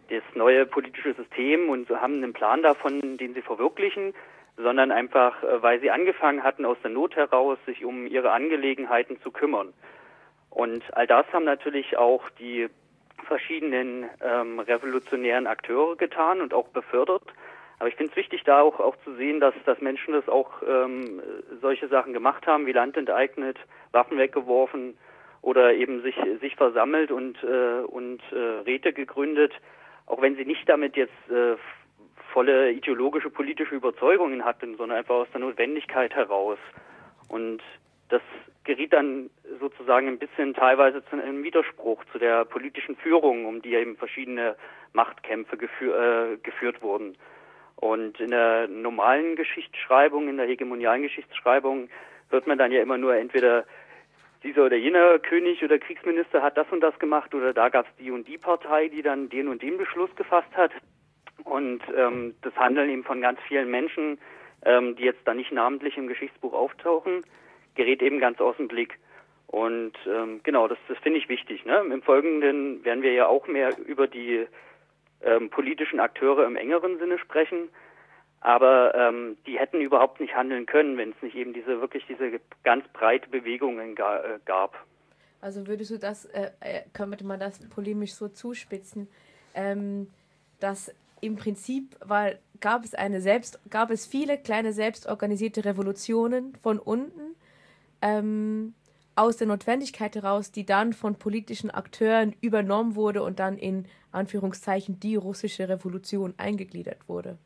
das neue politische System und haben einen Plan davon, den sie verwirklichen, sondern einfach, äh, weil sie angefangen hatten, aus der Not heraus sich um ihre Angelegenheiten zu kümmern. Und all das haben natürlich auch die verschiedenen ähm, revolutionären Akteure getan und auch befördert. Aber ich finde es wichtig, da auch, auch zu sehen, dass, dass Menschen das auch ähm, solche Sachen gemacht haben, wie Land enteignet, Waffen weggeworfen oder eben sich, sich versammelt und, äh, und äh, Räte gegründet, auch wenn sie nicht damit jetzt äh, volle ideologische, politische Überzeugungen hatten, sondern einfach aus der Notwendigkeit heraus. Und das geriet dann sozusagen ein bisschen teilweise zu einem Widerspruch zu der politischen Führung, um die eben verschiedene Machtkämpfe geführ, äh, geführt wurden. Und in der normalen Geschichtsschreibung, in der hegemonialen Geschichtsschreibung, hört man dann ja immer nur entweder dieser oder jener König oder Kriegsminister hat das und das gemacht oder da gab es die und die Partei, die dann den und den Beschluss gefasst hat. Und ähm, das Handeln eben von ganz vielen Menschen, ähm, die jetzt da nicht namentlich im Geschichtsbuch auftauchen, gerät eben ganz aus dem Blick. Und ähm, genau, das, das finde ich wichtig. Ne? Im Folgenden werden wir ja auch mehr über die ähm, politischen Akteure im engeren Sinne sprechen. Aber ähm, die hätten überhaupt nicht handeln können, wenn es nicht eben diese wirklich diese ganz breite Bewegungen ga, äh, gab. Also würdest du das, äh, äh, könnte man das polemisch so zuspitzen, ähm, dass im Prinzip war, gab es eine selbst, gab es viele kleine selbstorganisierte Revolutionen von unten, ähm, aus der Notwendigkeit heraus, die dann von politischen Akteuren übernommen wurde und dann in Anführungszeichen die russische Revolution eingegliedert wurde?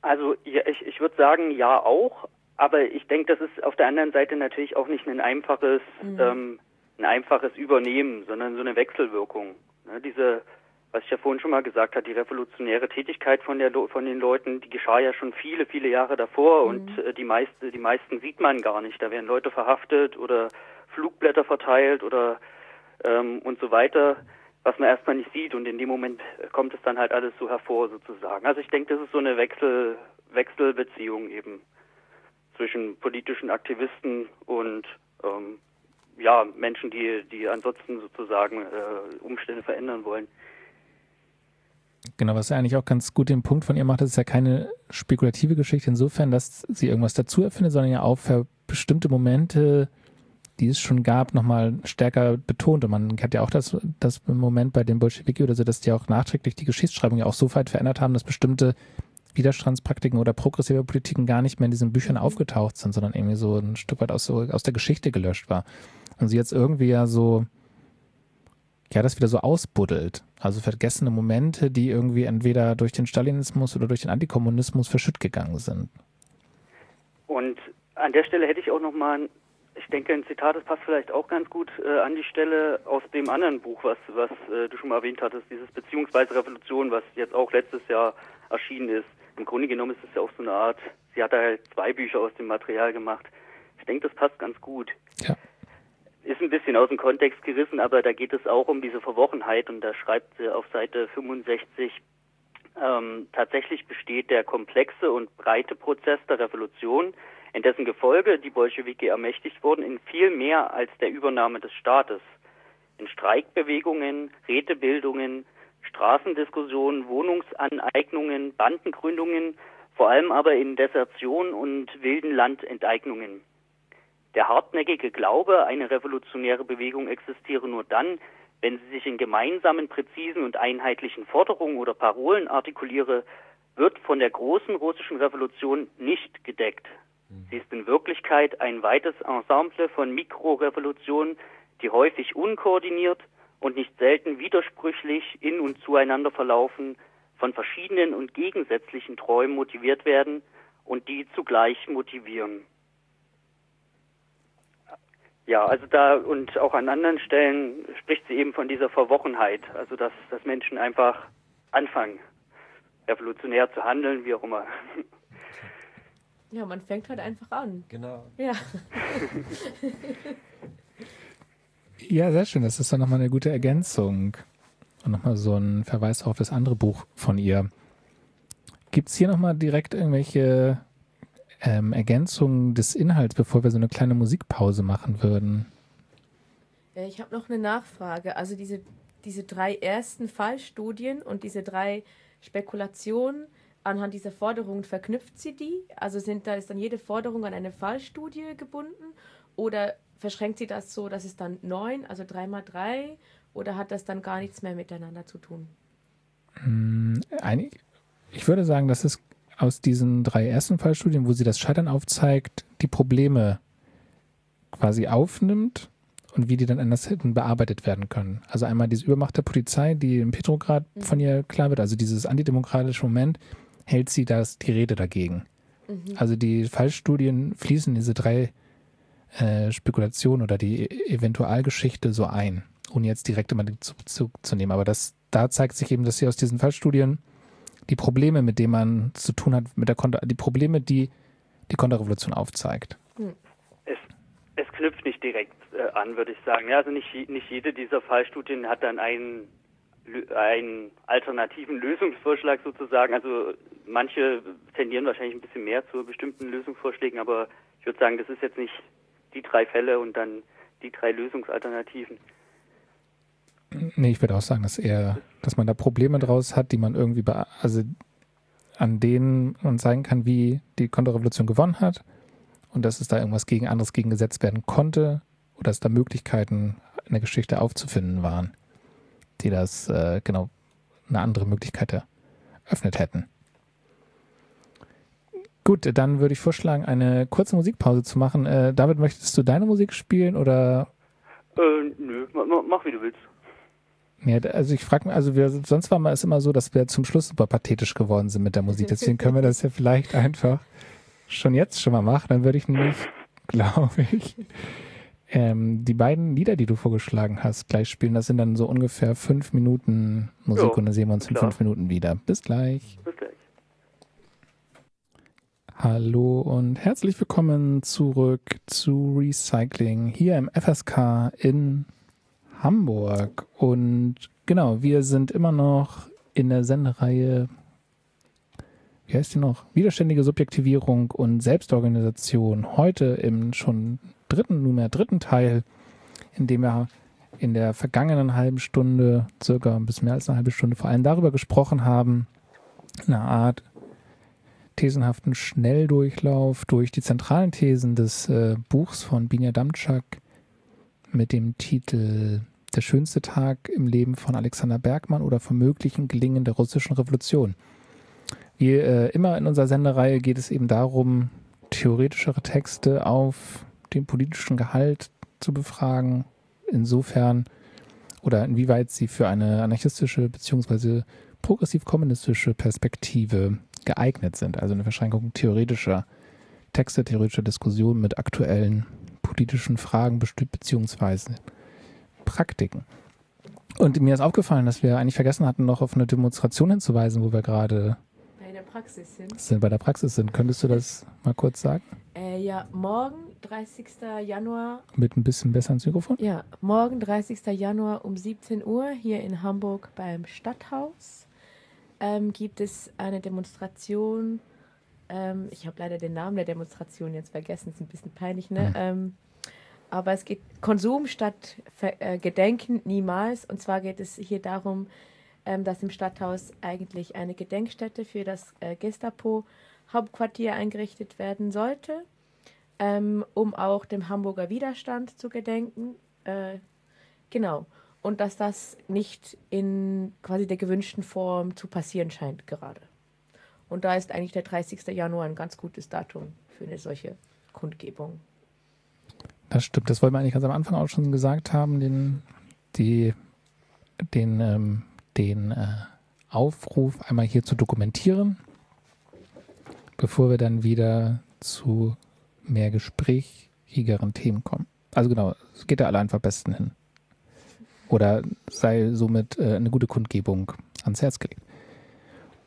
Also ja, ich, ich würde sagen, ja auch, aber ich denke, das ist auf der anderen Seite natürlich auch nicht ein einfaches, mhm. ähm, ein einfaches Übernehmen, sondern so eine Wechselwirkung. Ne, diese was ich ja vorhin schon mal gesagt habe, die revolutionäre Tätigkeit von, der, von den Leuten, die geschah ja schon viele, viele Jahre davor mhm. und äh, die, meiste, die meisten sieht man gar nicht. Da werden Leute verhaftet oder Flugblätter verteilt oder ähm, und so weiter, was man erstmal nicht sieht und in dem Moment kommt es dann halt alles so hervor sozusagen. Also ich denke, das ist so eine Wechsel, Wechselbeziehung eben zwischen politischen Aktivisten und ähm, ja, Menschen, die, die ansonsten sozusagen äh, Umstände verändern wollen. Genau, was ja eigentlich auch ganz gut den Punkt von ihr macht, das ist ja keine spekulative Geschichte insofern, dass sie irgendwas dazu erfindet, sondern ja auch für bestimmte Momente, die es schon gab, nochmal stärker betont. Und man hat ja auch das, das Moment bei den Bolschewiki oder so, dass die auch nachträglich die Geschichtsschreibung ja auch so weit verändert haben, dass bestimmte Widerstandspraktiken oder progressive Politiken gar nicht mehr in diesen Büchern aufgetaucht sind, sondern irgendwie so ein Stück weit aus, aus der Geschichte gelöscht war. Und sie jetzt irgendwie ja so ja, das wieder so ausbuddelt. Also vergessene Momente, die irgendwie entweder durch den Stalinismus oder durch den Antikommunismus verschütt gegangen sind. Und an der Stelle hätte ich auch nochmal, ich denke, ein Zitat, das passt vielleicht auch ganz gut äh, an die Stelle aus dem anderen Buch, was, was äh, du schon mal erwähnt hattest, dieses Beziehungsweise Revolution, was jetzt auch letztes Jahr erschienen ist. Im Grunde genommen ist es ja auch so eine Art, sie hat da halt zwei Bücher aus dem Material gemacht. Ich denke, das passt ganz gut. Ja ist ein bisschen aus dem Kontext gerissen, aber da geht es auch um diese Verworrenheit und da schreibt sie auf Seite 65, ähm, tatsächlich besteht der komplexe und breite Prozess der Revolution, in dessen Gefolge die Bolschewiki ermächtigt wurden, in viel mehr als der Übernahme des Staates. In Streikbewegungen, Rätebildungen, Straßendiskussionen, Wohnungsaneignungen, Bandengründungen, vor allem aber in Desertion und wilden Landenteignungen. Der hartnäckige Glaube, eine revolutionäre Bewegung existiere nur dann, wenn sie sich in gemeinsamen, präzisen und einheitlichen Forderungen oder Parolen artikuliere, wird von der großen russischen Revolution nicht gedeckt. Sie ist in Wirklichkeit ein weites Ensemble von Mikrorevolutionen, die häufig unkoordiniert und nicht selten widersprüchlich in und zueinander verlaufen, von verschiedenen und gegensätzlichen Träumen motiviert werden und die zugleich motivieren. Ja, also da und auch an anderen Stellen spricht sie eben von dieser Verwochenheit, also dass, dass Menschen einfach anfangen, revolutionär zu handeln, wie auch immer. [laughs] Ja, man fängt halt einfach an. Genau. Ja. [laughs] Ja, sehr schön. Das ist dann nochmal eine gute Ergänzung. Und nochmal so ein Verweis auf das andere Buch von ihr. Gibt es hier nochmal direkt irgendwelche ähm, Ergänzungen des Inhalts, bevor wir so eine kleine Musikpause machen würden? Ich habe noch eine Nachfrage. Also diese, diese drei ersten Fallstudien und diese drei Spekulationen, anhand dieser Forderungen verknüpft sie die? Also sind da ist dann jede Forderung an eine Fallstudie gebunden? Oder verschränkt sie das so, dass es dann neun, also drei mal drei? Oder hat das dann gar nichts mehr miteinander zu tun? Hm, Ich würde sagen, dass es aus diesen drei ersten Fallstudien, wo sie das Scheitern aufzeigt, die Probleme quasi aufnimmt und wie die dann anders hätten bearbeitet werden können. Also einmal diese Übermacht der Polizei, die in Petrograd Mhm. von ihr klar wird, also dieses antidemokratische Moment, hält sie das die Rede dagegen. Mhm. Also die Fallstudien fließen diese drei äh, Spekulationen oder die E- Eventualgeschichte so ein, ohne jetzt direkt immer den Bezug zu nehmen. Aber das, da zeigt sich eben, dass sie aus diesen Fallstudien die Probleme, mit denen man zu tun hat, mit der Konter, die Probleme, die die Konterrevolution aufzeigt. Es, es knüpft nicht direkt äh, an, würde ich sagen. Ja, also nicht, nicht jede dieser Fallstudien hat dann einen, einen alternativen Lösungsvorschlag sozusagen. Also manche tendieren wahrscheinlich ein bisschen mehr zu bestimmten Lösungsvorschlägen, aber ich würde sagen, das ist jetzt nicht die drei Fälle und dann die drei Lösungsalternativen. Nee, ich würde auch sagen, dass eher, dass man da Probleme draus hat, die man irgendwie, also an denen man zeigen kann, wie die Konterrevolution gewonnen hat und dass es da irgendwas gegen anderes gegen gesetzt werden konnte oder dass da Möglichkeiten in der Geschichte aufzufinden waren, die das äh, genau eine andere Möglichkeit eröffnet hätten. Gut, dann würde ich vorschlagen, eine kurze Musikpause zu machen. Äh, David, möchtest du deine Musik spielen oder Äh, nö, ma- ma- mach wie du willst. Ja, also ich frage mich, also wir, sonst war es immer so, dass wir zum Schluss super pathetisch geworden sind mit der Musik. Deswegen können wir das ja vielleicht einfach schon jetzt schon mal machen. Dann würde ich nämlich, [laughs] glaube ich, ähm, die beiden Lieder, die du vorgeschlagen hast, gleich spielen. Das sind dann so ungefähr fünf Minuten Musik Ja, und dann sehen wir uns in klar. fünf Minuten wieder. Bis gleich. Bis gleich. Hallo und herzlich willkommen zurück zu Recycling hier im FSK in Hamburg. Und genau, wir sind immer noch in der Sendereihe, wie heißt die noch? Widerständige Subjektivierung und Selbstorganisation. Heute im schon dritten, nunmehr dritten Teil, in dem wir in der vergangenen halben Stunde, circa ein bisschen mehr als eine halbe Stunde, vor allem darüber gesprochen haben, eine Art thesenhaften Schnelldurchlauf durch die zentralen Thesen des äh, Buchs von Binja Damtschak mit dem Titel Der schönste Tag im Leben von Alexander Bergmann oder vom möglichen Gelingen der russischen Revolution. Wie äh, immer in unserer Sendereihe geht es eben darum, theoretischere Texte auf den politischen Gehalt zu befragen, insofern oder inwieweit sie für eine anarchistische bzw. progressiv-kommunistische Perspektive geeignet sind. Also eine Verschränkung theoretischer Texte, theoretischer Diskussionen mit aktuellen politischen Fragen bestimmt beziehungsweise Praktiken. Und mir ist aufgefallen, dass wir eigentlich vergessen hatten, noch auf eine Demonstration hinzuweisen, wo wir gerade Bei der Praxis sind. sind, bei der Praxis sind. Könntest du das mal kurz sagen? Äh, ja, morgen, 30. Januar. Mit ein bisschen besser ins Mikrofon? Ja, morgen, 30. Januar um 17 Uhr hier in Hamburg beim Stadthaus ähm, gibt es eine Demonstration. Ähm, ich habe leider den Namen der Demonstration jetzt vergessen, ist ein bisschen peinlich, ne? Mhm. Ähm, aber es geht Konsum statt Ver äh, Gedenken niemals. Und zwar geht es hier darum, ähm, dass im Stadthaus eigentlich eine Gedenkstätte für das äh, Gestapo-Hauptquartier eingerichtet werden sollte, ähm, um auch dem Hamburger Widerstand zu gedenken. Äh, genau. Und dass das nicht in quasi der gewünschten Form zu passieren scheint gerade. Und da ist eigentlich der 30. Januar ein ganz gutes Datum für eine solche Kundgebung. Das stimmt. Das wollten wir eigentlich ganz am Anfang auch schon gesagt haben. Den, die den, ähm, den äh, Aufruf einmal hier zu dokumentieren, bevor wir dann wieder zu mehr gesprächigeren Themen kommen. Also genau, es geht ja alle einfach besten hin. Oder sei somit äh, eine gute Kundgebung ans Herz gelegt.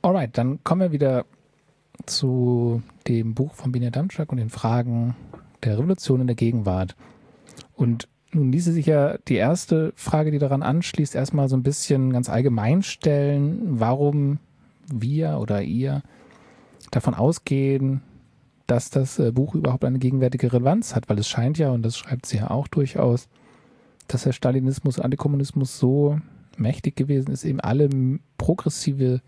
Alright, dann kommen wir wieder zu dem Buch von Binia Damczak und den Fragen der Revolution in der Gegenwart. Und nun ließe sich ja die erste Frage, die daran anschließt, erstmal so ein bisschen ganz allgemein stellen, warum wir oder ihr davon ausgehen, dass das äh, Buch überhaupt eine gegenwärtige Relevanz hat, weil es scheint ja, und das schreibt sie ja auch durchaus, dass der Stalinismus Antikommunismus so mächtig gewesen ist, eben alle progressive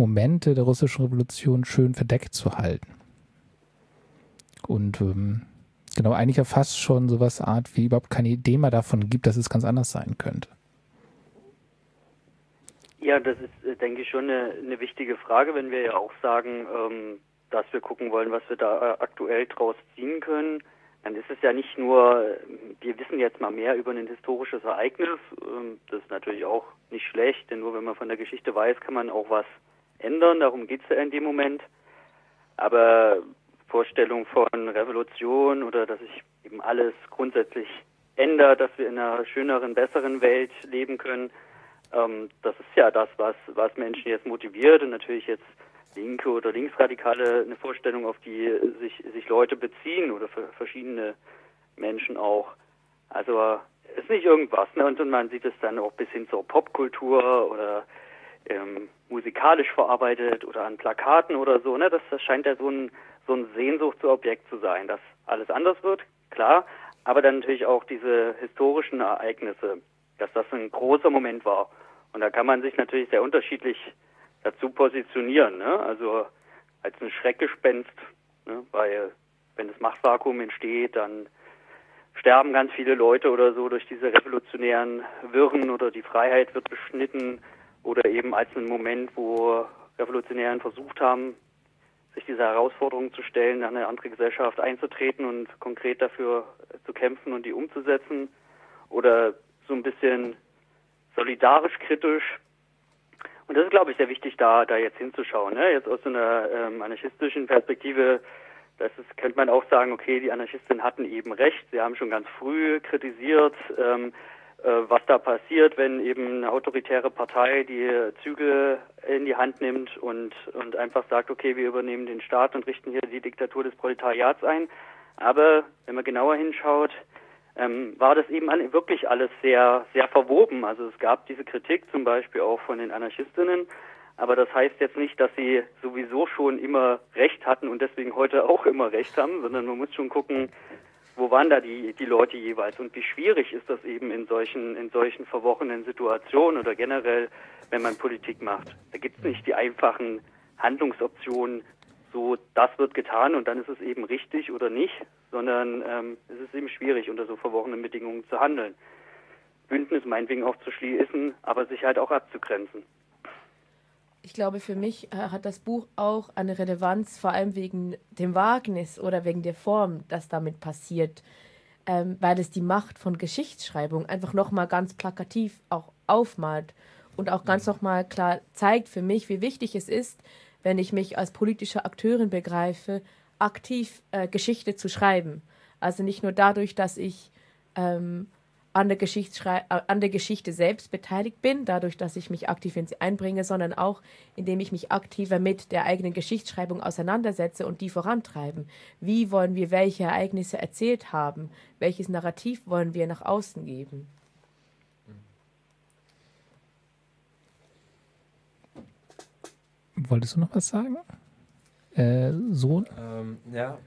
Momente der russischen Revolution schön verdeckt zu halten. Und ähm, genau, eigentlich ja fast schon sowas Art, wie überhaupt keine Idee mehr davon gibt, dass es ganz anders sein könnte. Ja, das ist, äh, denke ich, schon eine, eine wichtige Frage, wenn wir ja auch sagen, ähm, dass wir gucken wollen, was wir da äh, aktuell draus ziehen können. Dann ist es ja nicht nur, wir wissen jetzt mal mehr über ein historisches Ereignis. Ähm, das ist natürlich auch nicht schlecht, denn nur wenn man von der Geschichte weiß, kann man auch was ändern. Darum geht es ja in dem Moment. Aber Vorstellung von Revolution oder dass sich eben alles grundsätzlich ändert, dass wir in einer schöneren, besseren Welt leben können, ähm, das ist ja das, was, was Menschen jetzt motiviert und natürlich jetzt Linke oder Linksradikale eine Vorstellung, auf die sich, sich Leute beziehen oder verschiedene Menschen auch. Also ist nicht irgendwas, ne? Und, und man sieht es dann auch bis hin zur Popkultur oder ähm, musikalisch verarbeitet oder an Plakaten oder so, ne? Das, das scheint ja so ein so ein Sehnsuchtsobjekt zu sein, dass alles anders wird, klar, aber dann natürlich auch diese historischen Ereignisse, dass das ein großer Moment war. Und da kann man sich natürlich sehr unterschiedlich dazu positionieren, ne? Also als ein Schreckgespenst, ne? weil wenn das Machtvakuum entsteht, dann sterben ganz viele Leute oder so durch diese revolutionären Wirren oder die Freiheit wird beschnitten oder eben als ein Moment, wo Revolutionären versucht haben, sich dieser Herausforderung zu stellen, an eine andere Gesellschaft einzutreten und konkret dafür zu kämpfen und die umzusetzen oder so ein bisschen solidarisch kritisch. Und das ist, glaube ich, sehr wichtig, da, da jetzt hinzuschauen. Ne? Jetzt aus einer ähm, anarchistischen Perspektive, das ist, könnte man auch sagen, okay, die Anarchistinnen hatten eben recht. Sie haben schon ganz früh kritisiert, ähm, äh, was da passiert, wenn eben eine autoritäre Partei die Zügel in die Hand nimmt und, und einfach sagt, okay, wir übernehmen den Staat und richten hier die Diktatur des Proletariats ein. Aber wenn man genauer hinschaut, ähm, war das eben wirklich alles sehr, sehr verwoben. Also es gab diese Kritik zum Beispiel auch von den Anarchistinnen, aber das heißt jetzt nicht, dass sie sowieso schon immer Recht hatten und deswegen heute auch immer Recht haben, sondern man muss schon gucken, wo waren da die, die Leute jeweils und wie schwierig ist das eben in solchen, in solchen verworrenen Situationen oder generell, wenn man Politik macht. Da gibt es nicht die einfachen Handlungsoptionen, so das wird getan und dann ist es eben richtig oder nicht, sondern ähm, es ist eben schwierig, unter so verworrenen Bedingungen zu handeln. Bündnis meinetwegen auch zu schließen, aber sich halt auch abzugrenzen ich glaube, für mich äh, hat das Buch auch eine Relevanz, vor allem wegen dem Wagnis oder wegen der Form, das damit passiert, ähm, weil es die Macht von Geschichtsschreibung einfach nochmal ganz plakativ auch aufmalt und auch ganz nochmal klar zeigt für mich, wie wichtig es ist, wenn ich mich als politische Akteurin begreife, aktiv äh, Geschichte zu schreiben. Also nicht nur dadurch, dass ich ähm, an der, äh, an der Geschichte selbst beteiligt bin, dadurch, dass ich mich aktiv in sie einbringe, sondern auch, indem ich mich aktiver mit der eigenen Geschichtsschreibung auseinandersetze und die vorantreiben. Wie wollen wir welche Ereignisse erzählt haben? Welches Narrativ wollen wir nach außen geben? Wolltest du noch was sagen? Äh, Sohn? Ähm, ja,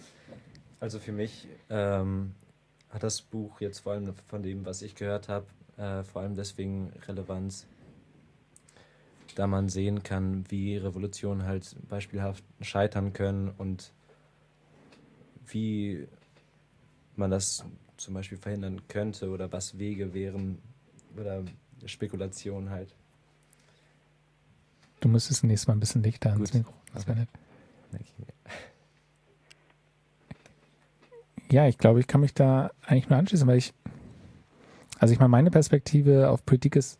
[laughs] also für mich ähm, hat das Buch jetzt vor allem von dem, was ich gehört habe, äh, vor allem deswegen Relevanz, da man sehen kann, wie Revolutionen halt beispielhaft scheitern können und wie man das zum Beispiel verhindern könnte oder was Wege wären oder Spekulationen halt. Du müsstest nächstes Mal ein bisschen Licht ans Mikro. Das wäre nett. Ja, ich glaube, ich kann mich da eigentlich nur anschließen, weil ich, Also ich meine, meine Perspektive auf Politik ist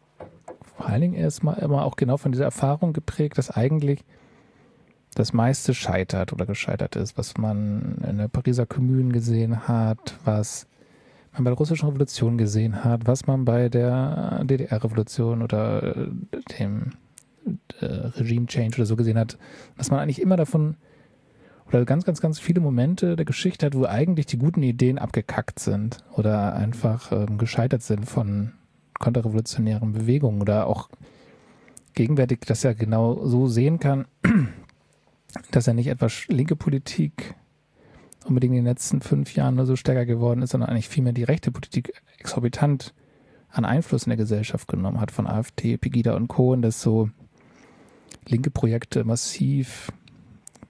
vor allen Dingen erstmal immer auch genau von dieser Erfahrung geprägt, dass eigentlich das meiste scheitert oder gescheitert ist, was man in der Pariser Kommune gesehen hat, was man bei der russischen Revolution gesehen hat, was man bei der DDR-Revolution oder dem äh, Regime-Change oder so gesehen hat, dass man eigentlich immer davon oder ganz, ganz, ganz viele Momente der Geschichte hat, wo eigentlich die guten Ideen abgekackt sind oder einfach ähm, gescheitert sind von konterrevolutionären Bewegungen oder auch gegenwärtig das ja genau so sehen kann, [clears throat] dass ja nicht etwa linke Politik unbedingt in den letzten fünf Jahren nur so stärker geworden ist, sondern eigentlich vielmehr die rechte Politik exorbitant an Einfluss in der Gesellschaft genommen hat von AfD, Pegida und Co. Und dass so linke Projekte massiv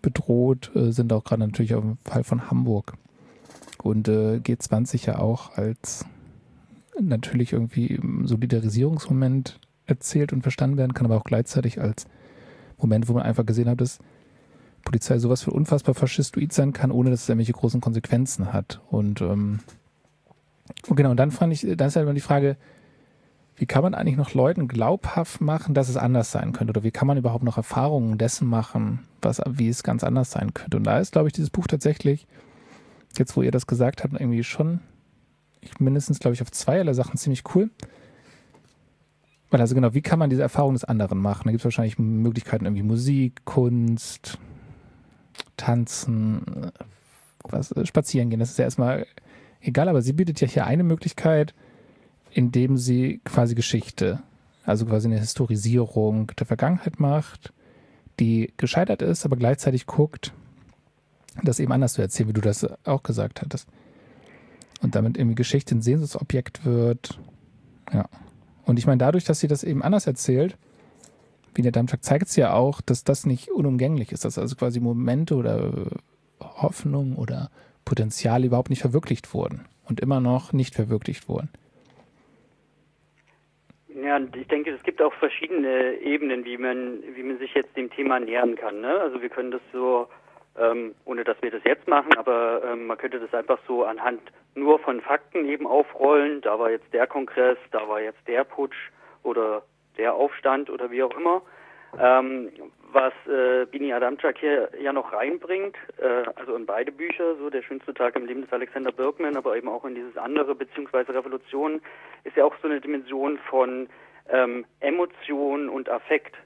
bedroht äh, sind, auch gerade natürlich auch im Fall von Hamburg. Und äh, G20 ja auch als natürlich irgendwie Solidarisierungsmoment erzählt und verstanden werden kann, aber auch gleichzeitig als Moment, wo man einfach gesehen hat, dass Polizei sowas für unfassbar faschistoid sein kann, ohne dass es irgendwelche großen Konsequenzen hat. Und, ähm, und genau, und dann fand ich, dann ist halt immer die Frage, wie kann man eigentlich noch Leuten glaubhaft machen, dass es anders sein könnte? Oder wie kann man überhaupt noch Erfahrungen dessen machen, was, wie es ganz anders sein könnte? Und da ist, glaube ich, dieses Buch tatsächlich, jetzt wo ihr das gesagt habt, irgendwie schon ich mindestens, glaube ich, auf zweierlei Sachen ziemlich cool. Weil also genau, wie kann man diese Erfahrung des anderen machen? Da gibt es wahrscheinlich Möglichkeiten, irgendwie Musik, Kunst, Tanzen, was, spazieren gehen. Das ist ja erstmal egal, aber sie bietet ja hier eine Möglichkeit, indem sie quasi Geschichte, also quasi eine Historisierung der Vergangenheit macht, die gescheitert ist, aber gleichzeitig guckt, das eben anders zu erzählen, wie du das auch gesagt hattest. Und damit irgendwie Geschichte ein Sehnsuchtsobjekt wird. Ja. Und ich meine, dadurch, dass sie das eben anders erzählt, wie der Dampfschlag zeigt es ja auch, dass das nicht unumgänglich ist, dass also quasi Momente oder Hoffnung oder Potenzial überhaupt nicht verwirklicht wurden und immer noch nicht verwirklicht wurden. Ja, ich denke, es gibt auch verschiedene Ebenen, wie man, wie man sich jetzt dem Thema nähern kann. Ne? Also wir können das so ähm, ohne dass wir das jetzt machen, aber ähm, man könnte das einfach so anhand nur von Fakten eben aufrollen. Da war jetzt der Kongress, da war jetzt der Putsch oder der Aufstand oder wie auch immer. Ähm, was äh, Bini Adamczak hier ja noch reinbringt, äh, also in beide Bücher, so der schönste Tag im Leben des Alexander Birkman, aber eben auch in dieses andere beziehungsweise Revolution, ist ja auch so eine Dimension von ähm, Emotion und Affekt.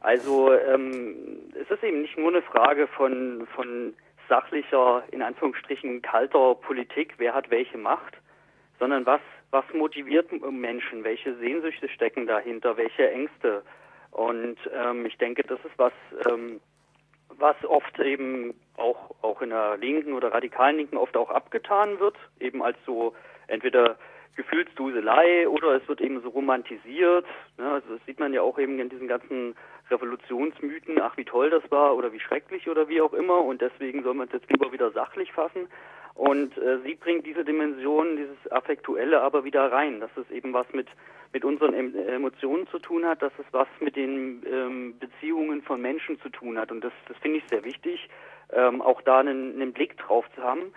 Also ähm, es ist eben nicht nur eine Frage von, von sachlicher, in Anführungsstrichen kalter Politik, wer hat welche Macht, sondern was, was motiviert Menschen, welche Sehnsüchte stecken dahinter, welche Ängste. Und ähm, ich denke, das ist was, ähm, was oft eben auch, auch in der Linken oder radikalen Linken oft auch abgetan wird, eben als so entweder Gefühlsduselei oder es wird eben so romantisiert. Ne? Also das sieht man ja auch eben in diesen ganzen Revolutionsmythen, ach wie toll das war oder wie schrecklich oder wie auch immer und deswegen soll man es jetzt lieber wieder sachlich fassen. Und äh, sie bringt diese Dimension, dieses Affektuelle aber wieder rein, dass es eben was mit, mit unseren em Emotionen zu tun hat, dass es was mit den ähm, Beziehungen von Menschen zu tun hat. Und das, das finde ich sehr wichtig, ähm, auch da einen, einen Blick drauf zu haben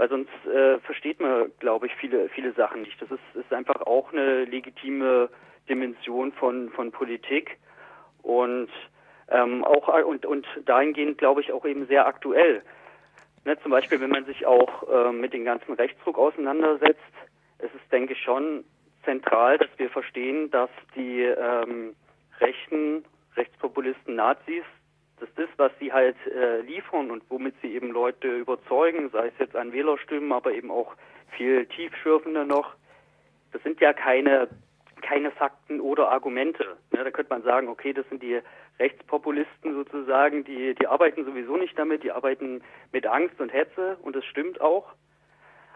weil sonst äh, versteht man, glaube ich, viele, viele Sachen nicht. Das ist, ist einfach auch eine legitime Dimension von, von Politik und ähm, auch und, und dahingehend, glaube ich, auch eben sehr aktuell. Ne, zum Beispiel, wenn man sich auch äh, mit dem ganzen Rechtsdruck auseinandersetzt, ist es, denke ich, schon zentral, dass wir verstehen, dass die ähm, rechten Rechtspopulisten Nazis dass das, was sie halt äh, liefern und womit sie eben Leute überzeugen, sei es jetzt an Wählerstimmen, aber eben auch viel tiefschürfender noch, das sind ja keine, keine Fakten oder Argumente. Ne, da könnte man sagen, okay, das sind die Rechtspopulisten sozusagen, die, die arbeiten sowieso nicht damit, die arbeiten mit Angst und Hetze und das stimmt auch.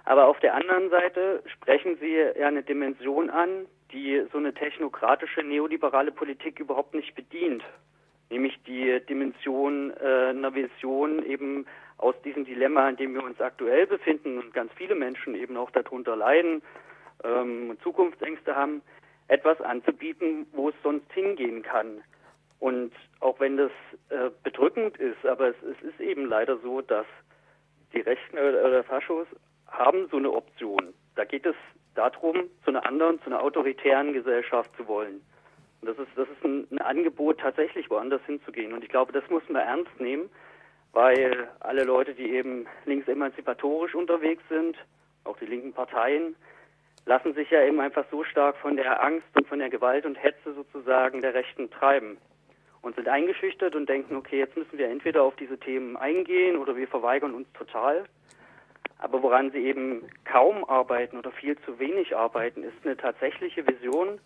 Aber auf der anderen Seite sprechen sie ja eine Dimension an, die so eine technokratische neoliberale Politik überhaupt nicht bedient nämlich die Dimension äh, einer Vision eben aus diesem Dilemma, in dem wir uns aktuell befinden und ganz viele Menschen eben auch darunter leiden, ähm, Zukunftsängste haben, etwas anzubieten, wo es sonst hingehen kann. Und auch wenn das äh, bedrückend ist, aber es, es, ist eben leider so, dass die Rechten oder, Faschos haben so eine Option. Da geht es darum, zu einer anderen, zu einer autoritären Gesellschaft zu wollen. Und das ist, das ist ein, ein Angebot, tatsächlich woanders hinzugehen. Und ich glaube, das muss man ernst nehmen, weil alle Leute, die eben linksemanzipatorisch unterwegs sind, auch die linken Parteien, lassen sich ja eben einfach so stark von der Angst und von der Gewalt und Hetze sozusagen der Rechten treiben und sind eingeschüchtert und denken, okay, jetzt müssen wir entweder auf diese Themen eingehen oder wir verweigern uns total. Aber woran sie eben kaum arbeiten oder viel zu wenig arbeiten, ist eine tatsächliche Vision,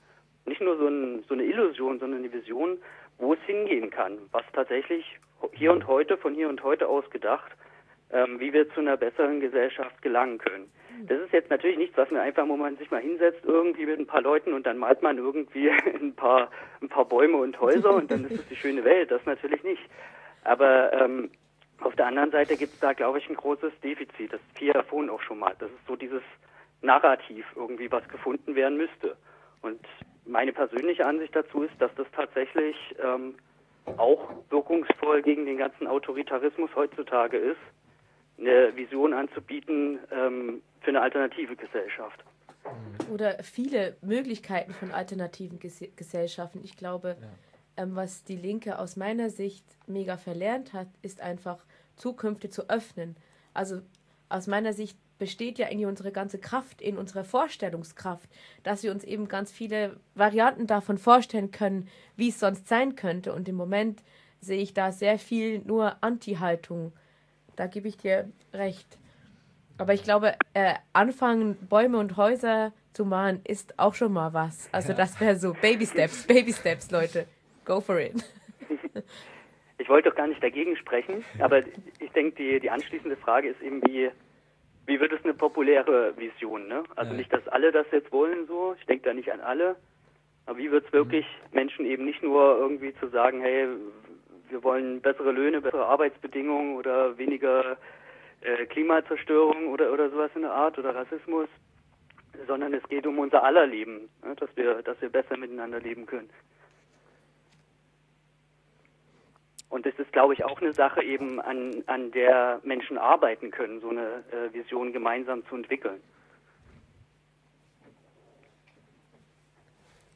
nicht nur so, ein, so eine Illusion, sondern eine Vision, wo es hingehen kann, was tatsächlich hier und heute, von hier und heute aus gedacht, ähm, wie wir zu einer besseren Gesellschaft gelangen können. Das ist jetzt natürlich nichts, was man einfach, wo man sich mal hinsetzt, irgendwie mit ein paar Leuten und dann malt man irgendwie [laughs] ein paar, ein paar Bäume und Häuser und dann ist es die schöne Welt. Das natürlich nicht. Aber ähm, auf der anderen Seite gibt es da, glaube ich, ein großes Defizit. Das fiel ja vorhin auch schon mal. Das ist so dieses Narrativ irgendwie, was gefunden werden müsste. Und meine persönliche Ansicht dazu ist, dass das tatsächlich ähm, auch wirkungsvoll gegen den ganzen Autoritarismus heutzutage ist, eine Vision anzubieten ähm, für eine alternative Gesellschaft. Oder viele Möglichkeiten von alternativen Ges Gesellschaften. Ich glaube, ja. ähm, was die Linke aus meiner Sicht mega verlernt hat, ist einfach Zukünfte zu öffnen. Also aus meiner Sicht besteht ja irgendwie unsere ganze Kraft in unserer Vorstellungskraft, dass wir uns eben ganz viele Varianten davon vorstellen können, wie es sonst sein könnte. Und im Moment sehe ich da sehr viel nur Anti-Haltung. Da gebe ich dir recht. Aber ich glaube, äh, anfangen, Bäume und Häuser zu malen, ist auch schon mal was. Also ja. das wäre so Baby Steps, Baby Steps, Leute. Go for it. [laughs] Ich wollte doch gar nicht dagegen sprechen, aber ich denke, die, die anschließende Frage ist eben, wie, wie wird es eine populäre Vision? Ne? Also ja. nicht, dass alle das jetzt wollen so, ich denke da nicht an alle, aber wie wird es wirklich mhm. Menschen eben nicht nur irgendwie zu sagen, hey, wir wollen bessere Löhne, bessere Arbeitsbedingungen oder weniger äh, Klimazerstörung oder, oder sowas in der Art oder Rassismus, sondern es geht um unser aller Leben, ne, dass, wir, dass wir besser miteinander leben können. Und das ist, glaube ich, auch eine Sache eben, an, an der Menschen arbeiten können, so eine äh, Vision gemeinsam zu entwickeln.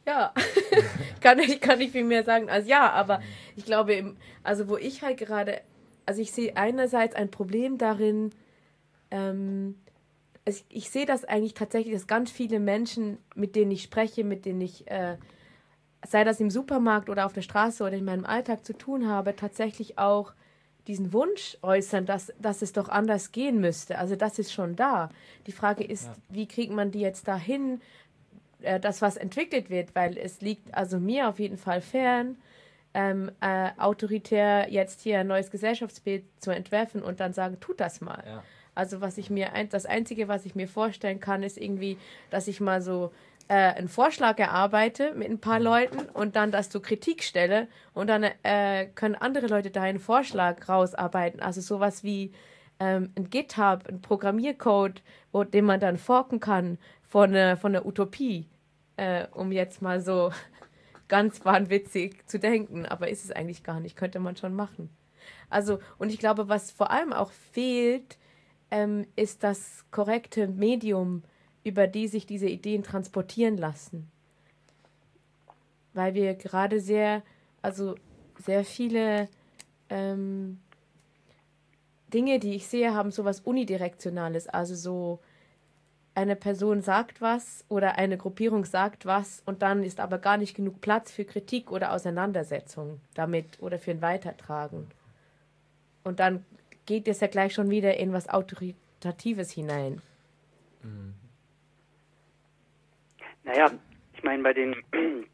Ja, [laughs] kann, ich, kann ich viel mehr sagen als ja, aber ich glaube, also wo ich halt gerade also ich sehe einerseits ein Problem darin, ähm, es, ich sehe das eigentlich tatsächlich, dass ganz viele Menschen, mit denen ich spreche, mit denen ich, äh, sei das im Supermarkt oder auf der Straße oder in meinem Alltag zu tun habe, tatsächlich auch diesen Wunsch äußern, dass, dass es doch anders gehen müsste. Also das ist schon da. Die Frage ist, ja. wie kriegt man die jetzt dahin, äh, dass was entwickelt wird, weil es liegt also mir auf jeden Fall fern, ähm, äh, autoritär jetzt hier ein neues Gesellschaftsbild zu entwerfen und dann sagen, tut das mal. Ja. Also was ich mir, ein, das Einzige, was ich mir vorstellen kann, ist irgendwie, dass ich mal so äh, einen Vorschlag erarbeite mit ein paar mhm. Leuten und dann das zur Kritik stelle und dann äh, können andere Leute da einen Vorschlag rausarbeiten. Also sowas wie ähm, ein GitHub, ein Programmiercode, wo, den man dann forken kann von, äh, von der Utopie, äh, um jetzt mal so [laughs] ganz wahnwitzig zu denken, aber ist es eigentlich gar nicht, könnte man schon machen. Also, und ich glaube, was vor allem auch fehlt, ähm, ist das korrekte Medium, über die sich diese Ideen transportieren lassen. Weil wir gerade sehr, also sehr viele ähm, Dinge, die ich sehe, haben sowas Unidirektionales, also so eine Person sagt was oder eine Gruppierung sagt was und dann ist aber gar nicht genug Platz für Kritik oder Auseinandersetzung damit oder für ein Weitertragen. Und dann geht es ja gleich schon wieder in was Autoritatives hinein. Mhm. Naja, ich meine, bei den, [clears throat]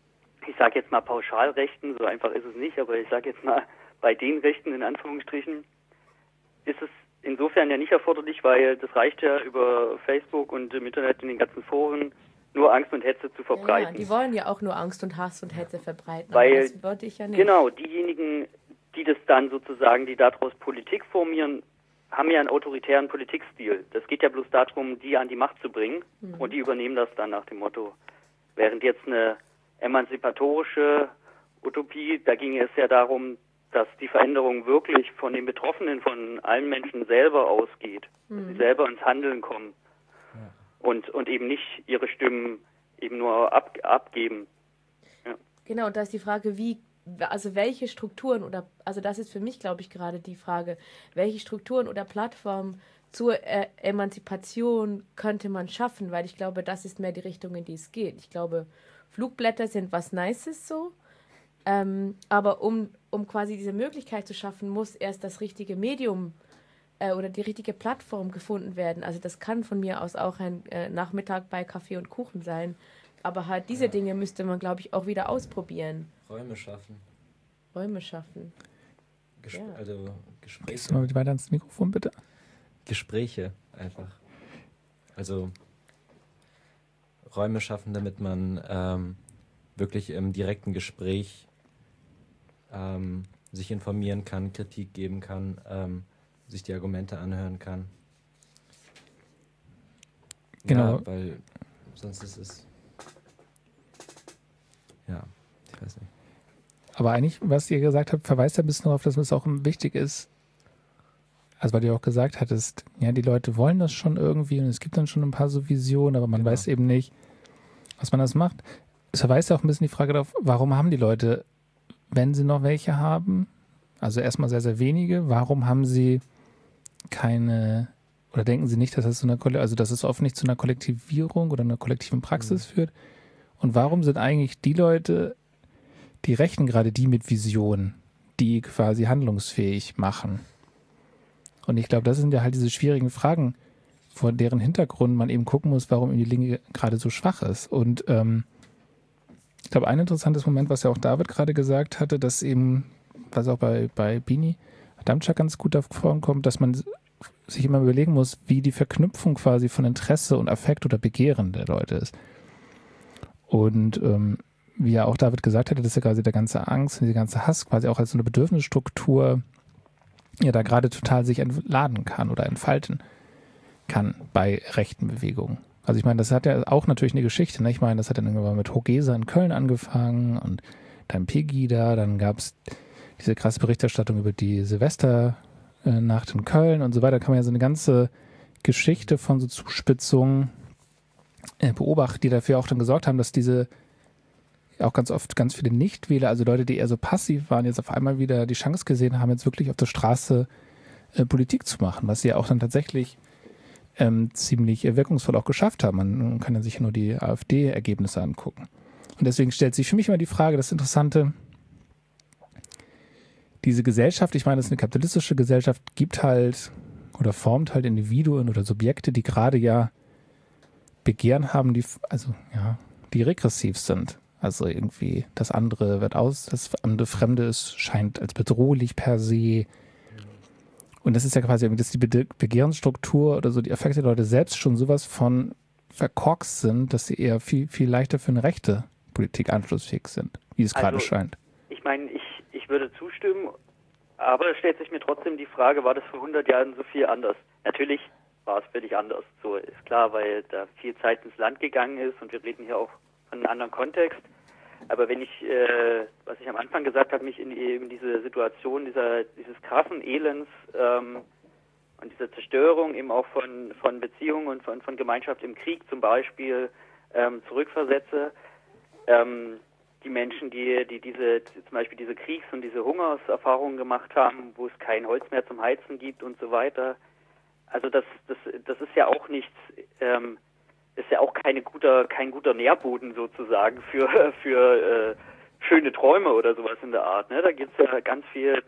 ich sage jetzt mal Pauschalrechten, so einfach ist es nicht, aber ich sage jetzt mal, bei den Rechten in Anführungsstrichen, ist es insofern ja nicht erforderlich, weil das reicht ja über Facebook und im Internet in den ganzen Foren nur Angst und Hetze zu verbreiten. Ja, die wollen ja auch nur Angst und Hass und Hetze verbreiten. Weil, das wollte ich ja nicht. Genau, diejenigen, die das dann sozusagen, die daraus Politik formieren, haben ja einen autoritären Politikstil. Das geht ja bloß darum, die an die Macht zu bringen mhm. und die übernehmen das dann nach dem Motto. Während jetzt eine emanzipatorische Utopie, da ging es ja darum, dass die Veränderung wirklich von den Betroffenen, von allen Menschen selber ausgeht, mhm. dass sie selber ins Handeln kommen. Ja. und, und eben nicht ihre Stimmen eben nur ab, abgeben. Ja. Genau, und da ist die Frage, wie, also welche Strukturen oder, also das ist für mich, glaube ich, gerade die Frage, welche Strukturen oder Plattformen zur äh, Emanzipation könnte man schaffen, weil ich glaube, das ist mehr die Richtung, in die es geht. Ich glaube, Flugblätter sind was Nices so, ähm, aber um, um quasi diese Möglichkeit zu schaffen, muss erst das richtige Medium äh, oder die richtige Plattform gefunden werden. Also das kann von mir aus auch ein äh, Nachmittag bei Kaffee und Kuchen sein. Aber halt diese ja. Dinge müsste man, glaube ich, auch wieder ausprobieren. Räume schaffen. Räume schaffen. Gesp ja. Also Gespräche. Gehst du mal weiter ans Mikrofon, bitte? Gespräche einfach. Also Räume schaffen, damit man ähm, wirklich im direkten Gespräch ähm, sich informieren kann, Kritik geben kann, ähm, sich die Argumente anhören kann. Genau. Ja, weil sonst ist es. Ja, ich weiß nicht. Aber eigentlich, was ihr gesagt habt, verweist ja ein bisschen darauf, dass es auch wichtig ist, also weil du auch gesagt hattest, ja, die Leute wollen das schon irgendwie und es gibt dann schon ein paar so Visionen, aber man genau. weiß eben nicht, was man das macht. Es verweist ja auch ein bisschen die Frage darauf, warum haben die Leute, wenn sie noch welche haben, also erstmal sehr, sehr wenige, warum haben sie keine, oder denken sie nicht, dass das, so eine, also dass es oft nicht zu einer Kollektivierung oder einer kollektiven Praxis mhm. führt? Und warum sind eigentlich die Leute, die Rechten gerade die mit Vision, die quasi handlungsfähig machen? Und ich glaube, das sind ja halt diese schwierigen Fragen, vor deren Hintergrund man eben gucken muss, warum die Linke gerade so schwach ist. Und ähm, ich glaube, ein interessantes Moment, was ja auch David gerade gesagt hatte, dass eben, was auch bei, bei Bini Adamczak ganz gut davon kommt, dass man sich immer überlegen muss, wie die Verknüpfung quasi von Interesse und Affekt oder Begehren der Leute ist. Und ähm, wie ja auch David gesagt hatte, dass ja quasi der ganze Angst und diese ganze Hass quasi auch als so eine Bedürfnisstruktur ja da gerade total sich entladen kann oder entfalten kann bei rechten Bewegungen. Also ich meine, das hat ja auch natürlich eine Geschichte. Ne? Ich meine, das hat dann irgendwann mit Hogesa in Köln angefangen und dann Pegida, dann gab es diese krasse Berichterstattung über die Silvesternacht in Köln und so weiter. Da kann man ja so eine ganze Geschichte von so Zuspitzungen äh, beobachten, die dafür auch dann gesorgt haben, dass diese auch ganz oft ganz viele Nichtwähler, also Leute, die eher so passiv waren, jetzt auf einmal wieder die Chance gesehen haben, jetzt wirklich auf der Straße äh, Politik zu machen, was sie ja auch dann tatsächlich ähm, ziemlich wirkungsvoll auch geschafft haben. Man kann ja sich nur die AfD-Ergebnisse angucken. Und deswegen stellt sich für mich immer die Frage, das Interessante, diese Gesellschaft, ich meine, es ist eine kapitalistische Gesellschaft, gibt halt oder formt halt Individuen oder Subjekte, die gerade ja Begehren haben, die, also ja, die regressiv sind. Also irgendwie das andere wird aus, das andere Fremde ist, scheint als bedrohlich per se. Und das ist ja quasi, dass die Begehrensstruktur oder so die Effekte der Leute selbst schon sowas von verkorkst sind, dass sie eher viel, viel leichter für eine rechte Politik anschlussfähig sind, wie es also, gerade scheint. Ich meine, ich, ich würde zustimmen, aber es stellt sich mir trotzdem die Frage, war das vor 100 Jahren so viel anders? Natürlich war es völlig anders, so ist klar, weil da viel Zeit ins Land gegangen ist und wir reden hier auch von einem anderen Kontext. Aber wenn ich, äh, was ich am Anfang gesagt habe, mich in eben diese Situation dieser, dieses krassen Elends ähm, und dieser Zerstörung eben auch von, von Beziehungen und von, von Gemeinschaft im Krieg zum Beispiel ähm, zurückversetze, ähm, die Menschen, die, die diese, zum Beispiel diese Kriegs- und diese Hungerserfahrungen gemacht haben, wo es kein Holz mehr zum Heizen gibt und so weiter. Also das, das, das ist ja auch nichts, ähm, ist ja auch keine guter, kein guter Nährboden sozusagen für, [laughs] für äh, schöne Träume oder sowas in der Art. Ne? Da geht es ja ganz viel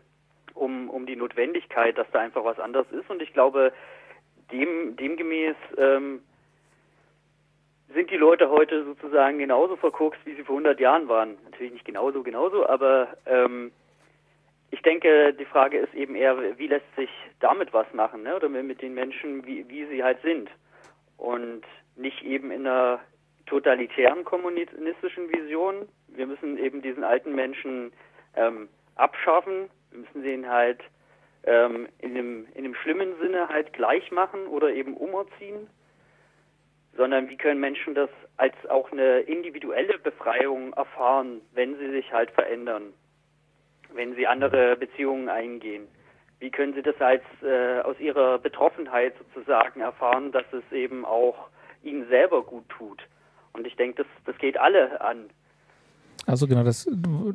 um, um die Notwendigkeit, dass da einfach was anderes ist. Und ich glaube, dem, demgemäß ähm, sind die Leute heute sozusagen genauso verkorkst, wie sie vor 100 Jahren waren. Natürlich nicht genauso, genauso, aber ähm, ich denke, die Frage ist eben eher, wie lässt sich damit was machen, ne? oder mit den Menschen, wie, wie sie halt sind. Und nicht eben in einer totalitären kommunistischen Vision. Wir müssen eben diesen alten Menschen ähm, abschaffen. Wir müssen sie halt ähm, in, dem, in dem schlimmen Sinne halt gleich machen oder eben umerziehen. Sondern wie können Menschen das als auch eine individuelle Befreiung erfahren, wenn sie sich halt verändern, wenn sie andere Beziehungen eingehen? Wie können sie das als äh, aus ihrer Betroffenheit sozusagen erfahren, dass es eben auch ihnen selber gut tut. Und ich denke, das, das geht alle an. Also genau, das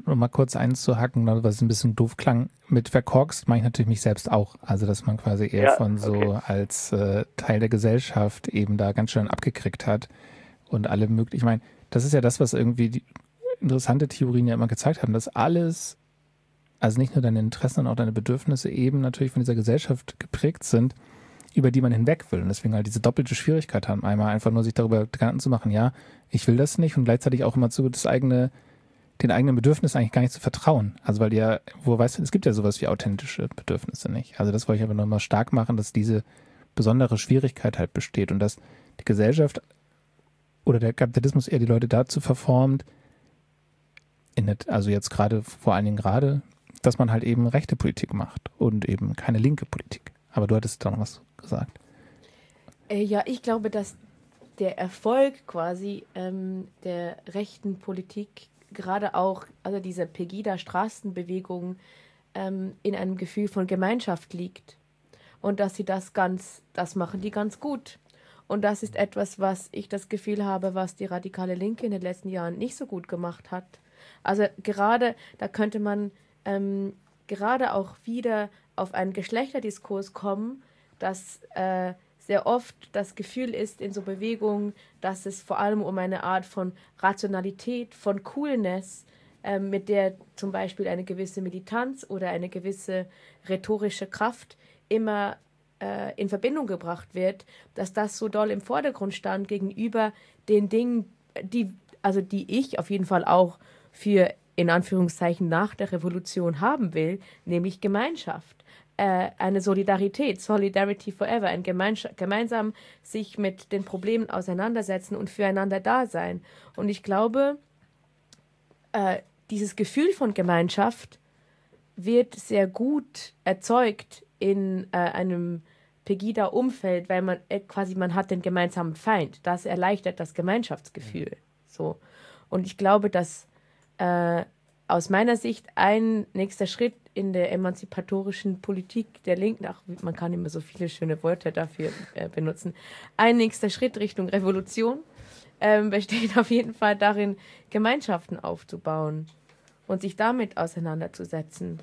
mal kurz einzuhacken, ne, was ein bisschen doof klang. Mit verkorkst meine ich natürlich mich selbst auch. Also dass man quasi eher Ja, von so okay. als äh, Teil der Gesellschaft eben da ganz schön abgekriegt hat und alle möglichen. Ich meine, das ist ja das, was irgendwie die interessante Theorien ja immer gezeigt haben, dass alles, also nicht nur deine Interessen, sondern auch deine Bedürfnisse eben natürlich von dieser Gesellschaft geprägt sind, über die man hinweg will. Und deswegen halt diese doppelte Schwierigkeit haben. Einmal einfach nur sich darüber Gedanken zu machen, ja, ich will das nicht und gleichzeitig auch immer zu das eigene den eigenen Bedürfnissen eigentlich gar nicht zu vertrauen. Also weil ja, wo weißt du, es gibt ja sowas wie authentische Bedürfnisse nicht. Also das wollte ich aber nochmal stark machen, dass diese besondere Schwierigkeit halt besteht und dass die Gesellschaft oder der Kapitalismus eher die Leute dazu verformt, der, also jetzt gerade, vor allen Dingen gerade, dass man halt eben rechte Politik macht und eben keine linke Politik. Aber du hattest da noch was gesagt. Äh, ja, ich glaube, dass der Erfolg quasi ähm, der rechten Politik gerade auch, also dieser Pegida-Straßenbewegung, ähm, in einem Gefühl von Gemeinschaft liegt. Und dass sie das ganz, das machen die ganz gut. Und das ist etwas, was ich das Gefühl habe, was die radikale Linke in den letzten Jahren nicht so gut gemacht hat. Also gerade, da könnte man ähm, gerade auch wieder auf einen Geschlechterdiskurs kommen, dass äh, sehr oft das Gefühl ist in so Bewegungen, dass es vor allem um eine Art von Rationalität, von Coolness, ähm, mit der zum Beispiel eine gewisse Militanz oder eine gewisse rhetorische Kraft immer äh, in Verbindung gebracht wird, dass das so doll im Vordergrund stand gegenüber den Dingen, die, also die ich auf jeden Fall auch für in Anführungszeichen nach der Revolution haben will, nämlich Gemeinschaft äh, eine Solidarität, Solidarity Forever, ein Gemeinscha gemeinsam sich mit den Problemen auseinandersetzen und füreinander da sein. Und ich glaube, äh, dieses Gefühl von Gemeinschaft wird sehr gut erzeugt in äh, einem Pegida-Umfeld, weil man äh, quasi man hat den gemeinsamen Feind. Das erleichtert das Gemeinschaftsgefühl. So. Und ich glaube, dass äh, aus meiner Sicht ein nächster Schritt in der emanzipatorischen Politik der Linken, ach, man kann immer so viele schöne Worte dafür äh, benutzen, ein nächster Schritt Richtung Revolution ähm, besteht auf jeden Fall darin, Gemeinschaften aufzubauen und sich damit auseinanderzusetzen.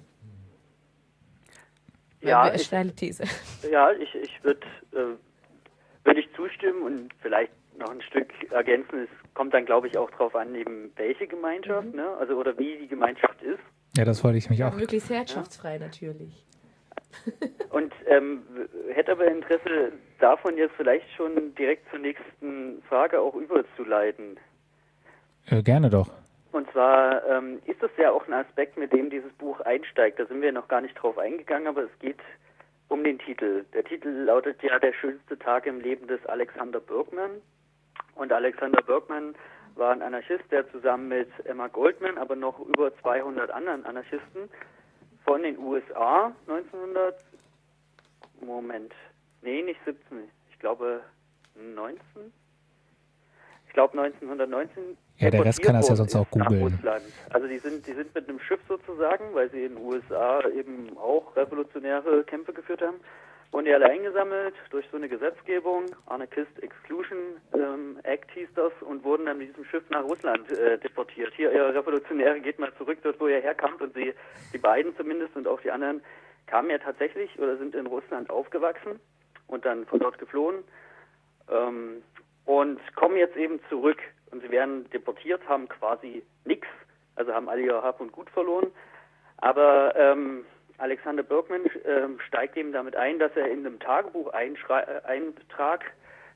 Ja, ich, steile These. ja, ich, ich würde äh, würd ich zustimmen und vielleicht noch ein Stück ergänzen. Es kommt dann, glaube ich, auch darauf an, eben welche Gemeinschaft, ne? also oder wie die Gemeinschaft ist. Ja, das wollte ich mich auch. Möglichst herrschaftsfrei natürlich. [laughs] Und ähm, hätte aber Interesse davon jetzt vielleicht schon direkt zur nächsten Frage auch überzuleiten. Äh, gerne doch. Und zwar ähm, ist das ja auch ein Aspekt, mit dem dieses Buch einsteigt. Da sind wir noch gar nicht drauf eingegangen, aber es geht um den Titel. Der Titel lautet ja Der schönste Tag im Leben des Alexander Bergman. Und Alexander Bergman war ein Anarchist, der zusammen mit Emma Goldman, aber noch über 200 anderen Anarchisten von den USA 1900, Moment, nee, nicht 17, ich glaube 19, ich glaube 1919 Ja, der Rest kann das ja sonst auch googeln. Also die sind, die sind mit einem Schiff sozusagen, weil sie in den USA eben auch revolutionäre Kämpfe geführt haben, wurden die alle eingesammelt durch so eine Gesetzgebung, Anarchist Exclusion ähm, Act hieß das, und wurden dann mit diesem Schiff nach Russland äh, deportiert. Hier, ihr Revolutionäre, geht mal zurück dort, wo ihr herkamt, und sie, die beiden zumindest und auch die anderen, kamen ja tatsächlich oder sind in Russland aufgewachsen und dann von dort geflohen ähm, und kommen jetzt eben zurück und sie werden deportiert, haben quasi nichts, also haben alle ihr Hab und Gut verloren. Aber ähm, Alexander Bergman ähm, steigt eben damit ein, dass er in einem Tagebuch einschrei- äh, Eintrag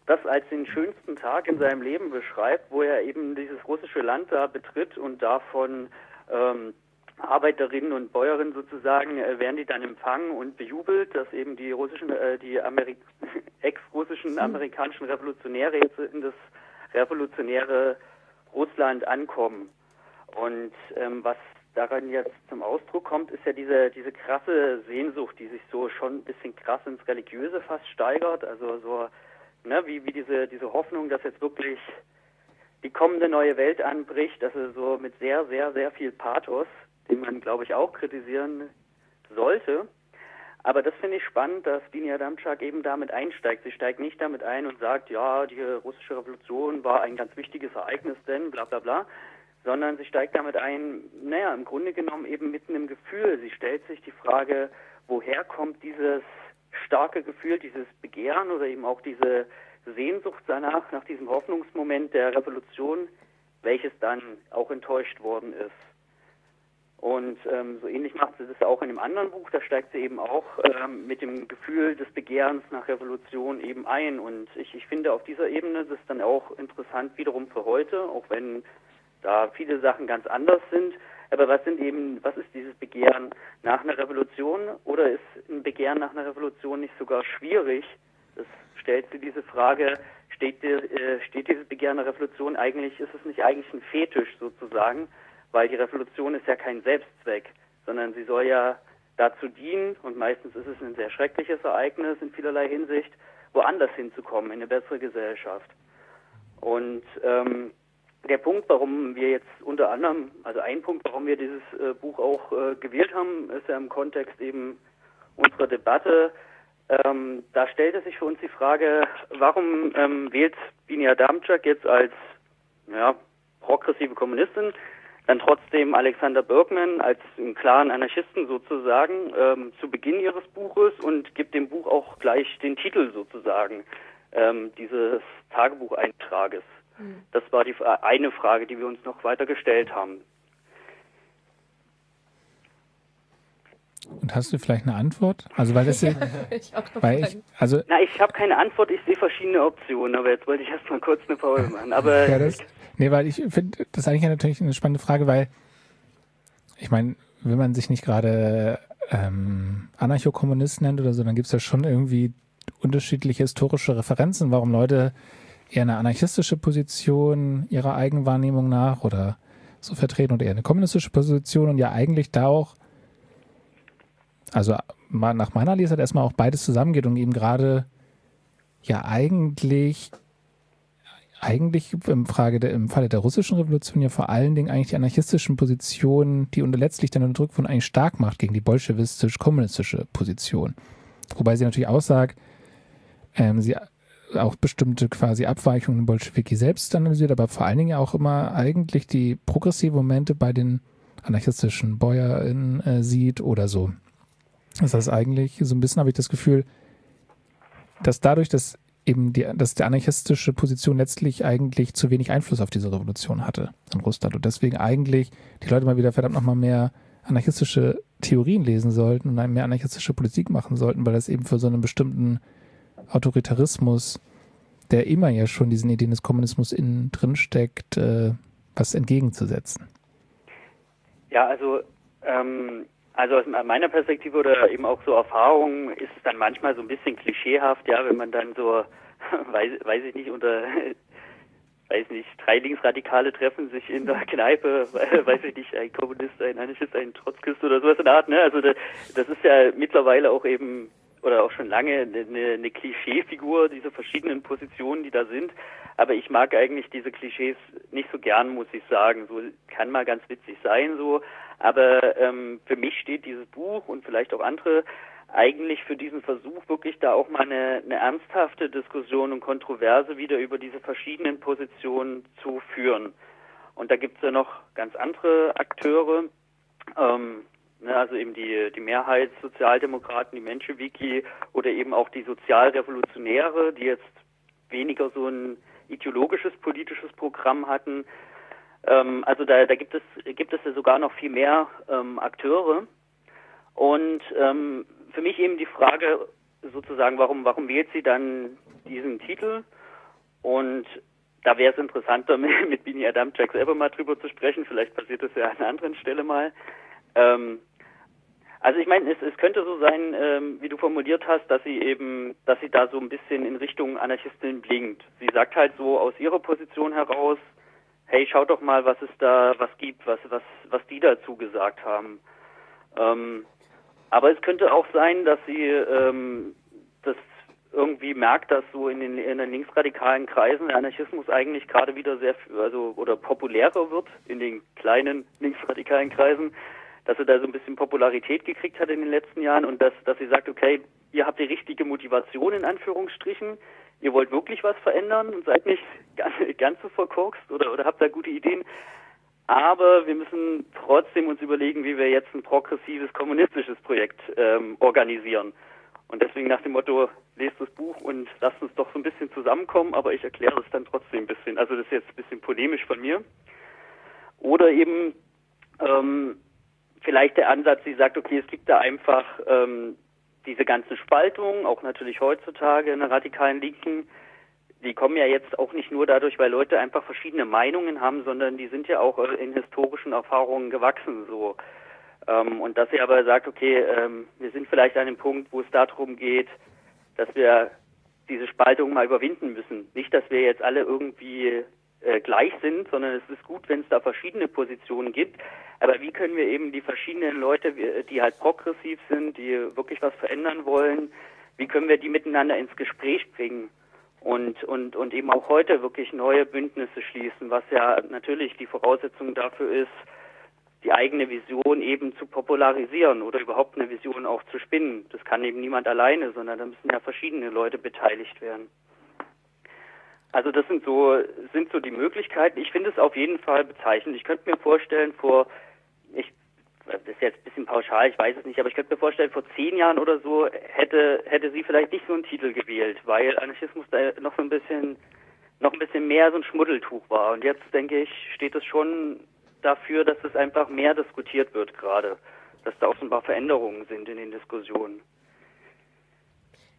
das als den schönsten Tag in seinem Leben beschreibt, wo er eben dieses russische Land da betritt und davon ähm, Arbeiterinnen und Bäuerinnen sozusagen äh, werden die dann empfangen und bejubelt, dass eben die russischen, äh, die Ameri [laughs] ex-russischen amerikanischen Revolutionäre jetzt in das revolutionäre Russland ankommen. Und ähm, was daran jetzt zum Ausdruck kommt, ist ja diese, diese krasse Sehnsucht, die sich so schon ein bisschen krass ins Religiöse fast steigert. Also so, ne, wie, wie diese, diese Hoffnung, dass jetzt wirklich die kommende neue Welt anbricht, also so mit sehr, sehr, sehr viel Pathos, den man, glaube ich, auch kritisieren sollte. Aber das finde ich spannend, dass Dini Damczak eben damit einsteigt. Sie steigt nicht damit ein und sagt, ja, die russische Revolution war ein ganz wichtiges Ereignis, denn bla bla bla, sondern sie steigt damit ein, naja, im Grunde genommen eben mitten im Gefühl. Sie stellt sich die Frage, woher kommt dieses starke Gefühl, dieses Begehren oder eben auch diese Sehnsucht danach, nach diesem Hoffnungsmoment der Revolution, welches dann auch enttäuscht worden ist. Und ähm, so ähnlich macht sie das auch in einem anderen Buch. Da steigt sie eben auch ähm, mit dem Gefühl des Begehrens nach Revolution eben ein. Und ich, ich finde auf dieser Ebene das dann auch interessant wiederum für heute, auch wenn da viele Sachen ganz anders sind. Aber was sind eben, was ist dieses Begehren nach einer Revolution oder ist ein Begehren nach einer Revolution nicht sogar schwierig? Das stellt sie diese Frage, steht, äh, steht dieses Begehren nach Revolution eigentlich, ist es nicht eigentlich ein Fetisch sozusagen? Weil die Revolution ist ja kein Selbstzweck, sondern sie soll ja dazu dienen, und meistens ist es ein sehr schreckliches Ereignis in vielerlei Hinsicht, woanders hinzukommen, in eine bessere Gesellschaft. Und ähm, der Punkt, warum wir jetzt unter anderem, also ein Punkt, warum wir dieses äh, Buch auch äh, gewählt haben, ist ja im Kontext eben unserer Debatte. Ähm, da stellte sich für uns die Frage, warum ähm, wählt Binia Damczak jetzt als ja, progressive Kommunistin dann trotzdem Alexander Bergman als einen klaren Anarchisten sozusagen ähm, zu Beginn ihres Buches und gibt dem Buch auch gleich den Titel sozusagen ähm, dieses Tagebucheintrages. Mhm. Das war die eine Frage, die wir uns noch weiter gestellt haben. Und hast du vielleicht eine Antwort? Also weil das [laughs] ja, ich weil ich, also Na, ich habe keine Antwort, ich sehe verschiedene Optionen, aber jetzt wollte ich erstmal kurz eine Pause machen. Aber [laughs] ja, das, nee, weil ich finde, das ist eigentlich natürlich eine spannende Frage, weil ich meine, wenn man sich nicht gerade ähm, Anarchokommunist nennt oder so, dann gibt es ja schon irgendwie unterschiedliche historische Referenzen, warum Leute eher eine anarchistische Position ihrer Eigenwahrnehmung nach oder so vertreten und eher eine kommunistische Position und ja eigentlich da auch, also nach meiner Lesart erstmal auch beides zusammengeht und eben gerade ja eigentlich eigentlich im, Frage der, im Falle der russischen Revolution ja vor allen Dingen eigentlich die anarchistischen Positionen, die unter letztlich dann unter Druck von eigentlich stark macht gegen die bolschewistisch-kommunistische Position. Wobei sie natürlich auch sagt, ähm, sie auch bestimmte quasi Abweichungen in Bolschewiki selbst analysiert, aber vor allen Dingen auch immer eigentlich die progressive Momente bei den anarchistischen BäuerInnen äh, sieht oder so. Das heißt eigentlich, so ein bisschen habe ich das Gefühl, dass dadurch, dass eben die, dass die anarchistische Position letztlich eigentlich zu wenig Einfluss auf diese Revolution hatte in Russland und deswegen eigentlich die Leute mal wieder verdammt nochmal mehr anarchistische Theorien lesen sollten und mehr anarchistische Politik machen sollten, weil das eben für so einen bestimmten Autoritarismus, der immer ja schon diesen Ideen des Kommunismus innen drin steckt, äh, was entgegenzusetzen? Ja, also ähm, also aus meiner Perspektive oder eben auch so Erfahrung ist es dann manchmal so ein bisschen klischeehaft, ja, wenn man dann so, [laughs] weiß, weiß ich nicht, unter, [laughs] weiß nicht, drei Linksradikale treffen sich in der Kneipe, [laughs] weiß ich nicht, ein Kommunist, ein Anarchist, ein Trotzkist oder sowas in der Art, ne, also das ist ja mittlerweile auch eben oder auch schon lange eine, eine Klischeefigur, diese verschiedenen Positionen, die da sind. Aber ich mag eigentlich diese Klischees nicht so gern, muss ich sagen. So kann mal ganz witzig sein, so. Aber ähm, für mich steht dieses Buch und vielleicht auch andere eigentlich für diesen Versuch, wirklich da auch mal eine, eine ernsthafte Diskussion und Kontroverse wieder über diese verschiedenen Positionen zu führen. Und da gibt es ja noch ganz andere Akteure. Ähm, also eben die, die Mehrheitssozialdemokraten, die Menschewiki oder eben auch die Sozialrevolutionäre, die jetzt weniger so ein ideologisches politisches Programm hatten. Ähm, also da, da gibt es gibt es ja sogar noch viel mehr ähm, Akteure. Und ähm, für mich eben die Frage sozusagen, warum warum wählt sie dann diesen Titel? Und da wäre es interessanter, [laughs] mit, Bini Adamczak selber mal drüber zu sprechen. Vielleicht passiert das ja an einer anderen Stelle mal. Ähm, also ich meine, es, es könnte so sein, ähm, wie du formuliert hast, dass sie eben, dass sie da so ein bisschen in Richtung Anarchistin blinkt. Sie sagt halt so aus ihrer Position heraus, hey, schaut doch mal, was es da, was gibt, was, was, was die dazu gesagt haben. Ähm, aber es könnte auch sein, dass sie ähm, das irgendwie merkt, dass so in den, in den linksradikalen Kreisen der Anarchismus eigentlich gerade wieder sehr, also oder populärer wird in den kleinen linksradikalen Kreisen dass er da so ein bisschen Popularität gekriegt hat in den letzten Jahren und dass, dass sie sagt, okay, ihr habt die richtige Motivation in Anführungsstrichen, ihr wollt wirklich was verändern und seid nicht [laughs] ganz, ganz so verkorkst oder, oder habt da gute Ideen. Aber wir müssen trotzdem uns überlegen, wie wir jetzt ein progressives kommunistisches Projekt ähm, organisieren. Und deswegen nach dem Motto, lest das Buch und lasst uns doch so ein bisschen zusammenkommen, aber ich erkläre es dann trotzdem ein bisschen. Also das ist jetzt ein bisschen polemisch von mir. Oder eben ähm, vielleicht der Ansatz, die sagt, okay, es gibt da einfach ähm, diese ganzen Spaltungen, auch natürlich heutzutage in der radikalen Linken, die kommen ja jetzt auch nicht nur dadurch, weil Leute einfach verschiedene Meinungen haben, sondern die sind ja auch äh, in historischen Erfahrungen gewachsen so. Ähm, und dass sie aber sagt, okay, ähm, wir sind vielleicht an dem Punkt, wo es darum geht, dass wir diese Spaltung mal überwinden müssen. Nicht, dass wir jetzt alle irgendwie äh, gleich sind, sondern es ist gut, wenn es da verschiedene Positionen gibt. Aber wie können wir eben die verschiedenen Leute, die halt progressiv sind, die wirklich was verändern wollen, wie können wir die miteinander ins Gespräch bringen? und, und, und eben auch heute wirklich neue Bündnisse schließen, was ja natürlich die Voraussetzung dafür ist, die eigene Vision eben zu popularisieren oder überhaupt eine Vision auch zu spinnen. Das kann eben niemand alleine, sondern da müssen ja verschiedene Leute beteiligt werden. Also das sind so, sind so die Möglichkeiten. Ich finde es auf jeden Fall bezeichnend. Ich könnte mir vorstellen, vor, ich das ist jetzt ein bisschen pauschal, ich weiß es nicht, aber ich könnte mir vorstellen, vor zehn Jahren oder so hätte, hätte sie vielleicht nicht so einen Titel gewählt, weil Anarchismus da noch so ein bisschen, noch ein bisschen mehr so ein Schmuddeltuch war. Und jetzt, denke ich, steht es schon dafür, dass es einfach mehr diskutiert wird gerade, dass da paar Veränderungen sind in den Diskussionen.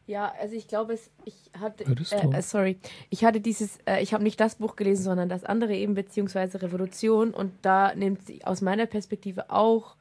Ja, also ich glaube, es, ich hatte, äh, äh, sorry, ich hatte dieses, äh, ich habe nicht das Buch gelesen, sondern das andere eben, beziehungsweise Revolution. Und da nimmt sie aus meiner Perspektive auch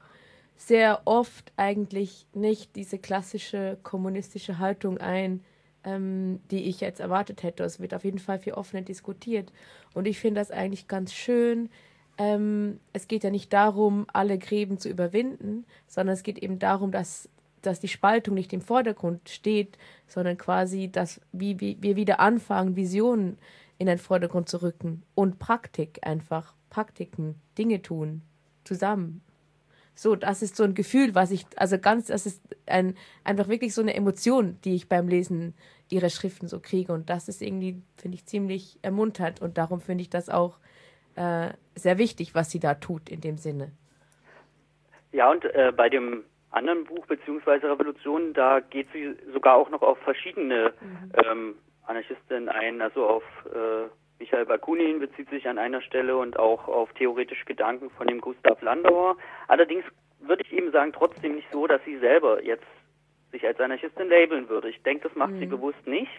sehr oft eigentlich nicht diese klassische kommunistische Haltung ein, ähm, die ich jetzt erwartet hätte. Es wird auf jeden Fall viel offener diskutiert. Und ich finde das eigentlich ganz schön. Ähm, es geht ja nicht darum, alle Gräben zu überwinden, sondern es geht eben darum, dass, dass die Spaltung nicht im Vordergrund steht, sondern quasi, dass wie, wie wir wieder anfangen, Visionen in den Vordergrund zu rücken und Praktik einfach, Praktiken, Dinge tun, zusammen so, das ist so ein Gefühl, was ich, also ganz, das ist ein, einfach wirklich so eine Emotion, die ich beim Lesen ihrer Schriften so kriege. Und das ist irgendwie, finde ich, ziemlich ermunternd. Und darum finde ich das auch äh, sehr wichtig, was sie da tut in dem Sinne. Ja, und äh, bei dem anderen Buch beziehungsweise Revolution, da geht sie sogar auch noch auf verschiedene mhm. ähm, Anarchisten ein, also auf äh, Michael Bakunin bezieht sich an einer Stelle und auch auf theoretische Gedanken von dem Gustav Landauer. Allerdings würde ich eben sagen, trotzdem nicht so, dass sie selber jetzt sich als Anarchistin labeln würde. Ich denke, das macht mhm. sie bewusst nicht.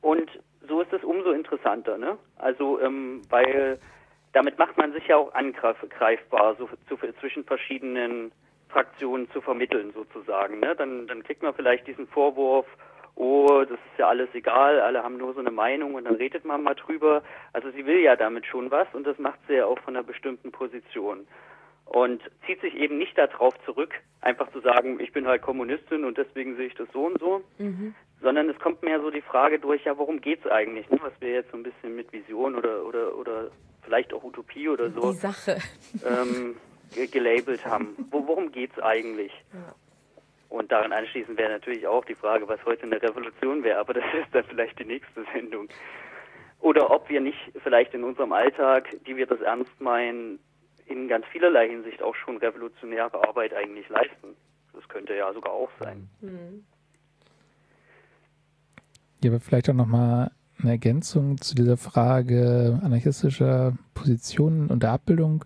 Und so ist es umso interessanter, ne? Also, ähm, weil damit macht man sich ja auch angreifbar, so zu, zwischen verschiedenen Fraktionen zu vermitteln sozusagen. Ne? Dann, dann kriegt man vielleicht diesen Vorwurf, oh, das ist ja alles egal, alle haben nur so eine Meinung und dann redet man mal drüber. Also sie will ja damit schon was und das macht sie ja auch von einer bestimmten Position. Und zieht sich eben nicht darauf zurück, einfach zu sagen, ich bin halt Kommunistin und deswegen sehe ich das so und so, mhm. sondern es kommt mehr so die Frage durch, ja, worum geht es eigentlich, ne? was wir jetzt so ein bisschen mit Vision oder, oder, oder vielleicht auch Utopie oder so die Sache. Ähm, gelabelt haben. [laughs] Wo, worum geht es eigentlich? Ja. Und daran anschließend wäre natürlich auch die Frage, was heute eine Revolution wäre, aber das ist dann vielleicht die nächste Sendung. Oder ob wir nicht vielleicht in unserem Alltag, die wir das ernst meinen, in ganz vielerlei Hinsicht auch schon revolutionäre Arbeit eigentlich leisten. Das könnte ja sogar auch sein. Mhm. Ja, aber vielleicht auch nochmal eine Ergänzung zu dieser Frage anarchistischer Positionen und der Abbildung.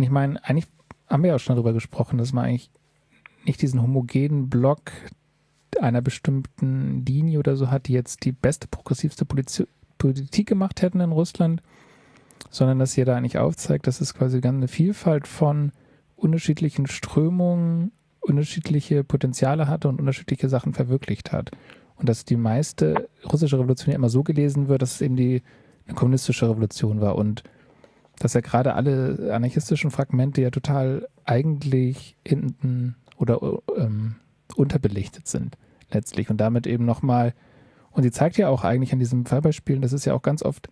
Und ich meine, eigentlich haben wir ja auch schon darüber gesprochen, dass man eigentlich nicht diesen homogenen Block einer bestimmten Linie oder so hat, die jetzt die beste, progressivste Poliz Politik gemacht hätten in Russland, sondern dass hier da eigentlich aufzeigt, dass es quasi eine Vielfalt von unterschiedlichen Strömungen, unterschiedliche Potenziale hatte und unterschiedliche Sachen verwirklicht hat. Und dass die meiste russische Revolution ja immer so gelesen wird, dass es eben die eine kommunistische Revolution war und dass ja gerade alle anarchistischen Fragmente ja total eigentlich hinten oder ähm, unterbelichtet sind letztlich und damit eben nochmal, und sie zeigt ja auch eigentlich an diesem Fallbeispielen, das ist ja auch ganz oft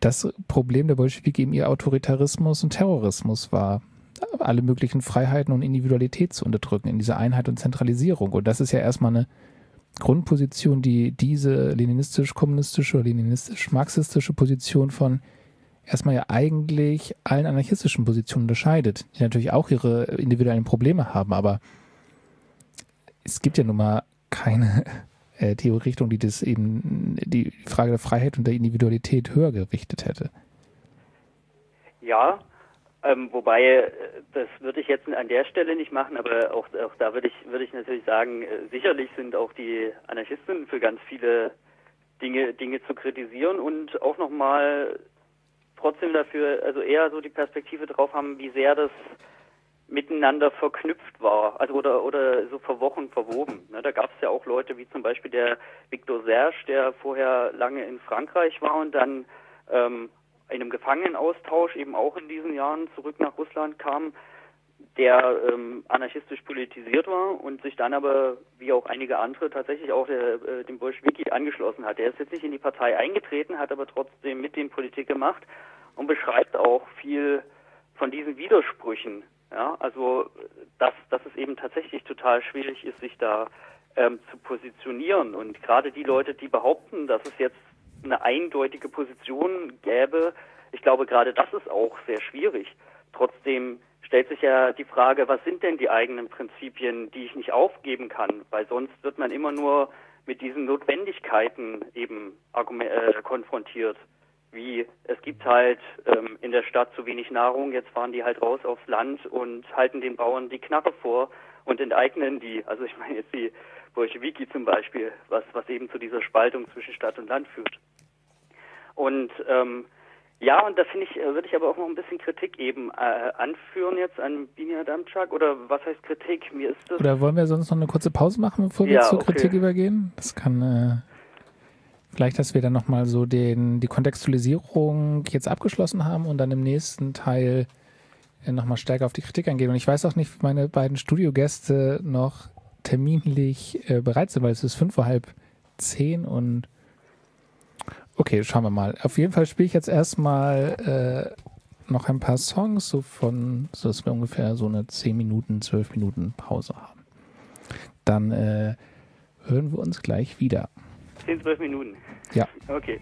das Problem der Bolschewiki eben ihr Autoritarismus und Terrorismus war. alle möglichen Freiheiten und Individualität zu unterdrücken, in dieser Einheit und Zentralisierung. Und das ist ja erstmal eine Grundposition, die diese leninistisch-kommunistische oder leninistisch-marxistische Position von erstmal ja eigentlich allen anarchistischen Positionen unterscheidet, die natürlich auch ihre individuellen Probleme haben, aber es gibt ja nun mal keine äh, Theorierichtung, die das eben die Frage der Freiheit und der Individualität höher gerichtet hätte. Ja, ähm, wobei, äh, das würde ich jetzt an der Stelle nicht machen, aber auch, auch da würde ich, würde ich natürlich sagen, äh, sicherlich sind auch die Anarchisten für ganz viele Dinge, Dinge zu kritisieren und auch nochmal trotzdem dafür, also eher so die Perspektive drauf haben, wie sehr das miteinander verknüpft war, also oder oder so verwochen, verwoben. Ne, da gab es ja auch Leute wie zum Beispiel der Victor Serge, der vorher lange in Frankreich war und dann ähm, einem Gefangenenaustausch eben auch in diesen Jahren zurück nach Russland kam, der ähm, anarchistisch politisiert war und sich dann aber, wie auch einige andere, tatsächlich auch der, äh, dem Bolschewiki angeschlossen hat. Der ist jetzt nicht in die Partei eingetreten, hat aber trotzdem mit dem Politik gemacht und beschreibt auch viel von diesen Widersprüchen. Ja, also dass, dass es eben tatsächlich total schwierig ist, sich da ähm, zu positionieren. Und gerade die Leute, die behaupten, dass es jetzt eine eindeutige Position gäbe, ich glaube, gerade das ist auch sehr schwierig. Trotzdem stellt sich ja die Frage, was sind denn die eigenen Prinzipien, die ich nicht aufgeben kann? Weil sonst wird man immer nur mit diesen Notwendigkeiten eben äh, konfrontiert. Wie es gibt halt ähm, in der Stadt zu wenig Nahrung, jetzt fahren die halt raus aufs Land und halten den Bauern die Knarre vor und enteignen die. Also ich meine jetzt die Bolschewiki zum Beispiel, was, was eben zu dieser Spaltung zwischen Stadt und Land führt. Und ähm, ja, und da finde ich, äh, würde ich aber auch noch ein bisschen Kritik eben äh, anführen jetzt an Binia Damczak. Oder was heißt Kritik? Mir ist das. Oder wollen wir sonst noch eine kurze Pause machen, bevor wir Ja, zur okay. Kritik übergehen? Das kann äh, vielleicht, dass wir dann nochmal so den, die Kontextualisierung jetzt abgeschlossen haben und dann im nächsten Teil äh, nochmal stärker auf die Kritik eingehen. Und ich weiß auch nicht, meine beiden Studiogäste noch terminlich äh, bereit sind, weil es ist fünf vor halb zehn und okay, schauen wir mal. Auf jeden Fall spiele ich jetzt erstmal äh, noch ein paar Songs, so von, dass wir ungefähr so eine 10 Minuten, 12 Minuten Pause haben. Dann äh, hören wir uns gleich wieder. 10, 12 Minuten. Ja. Okay.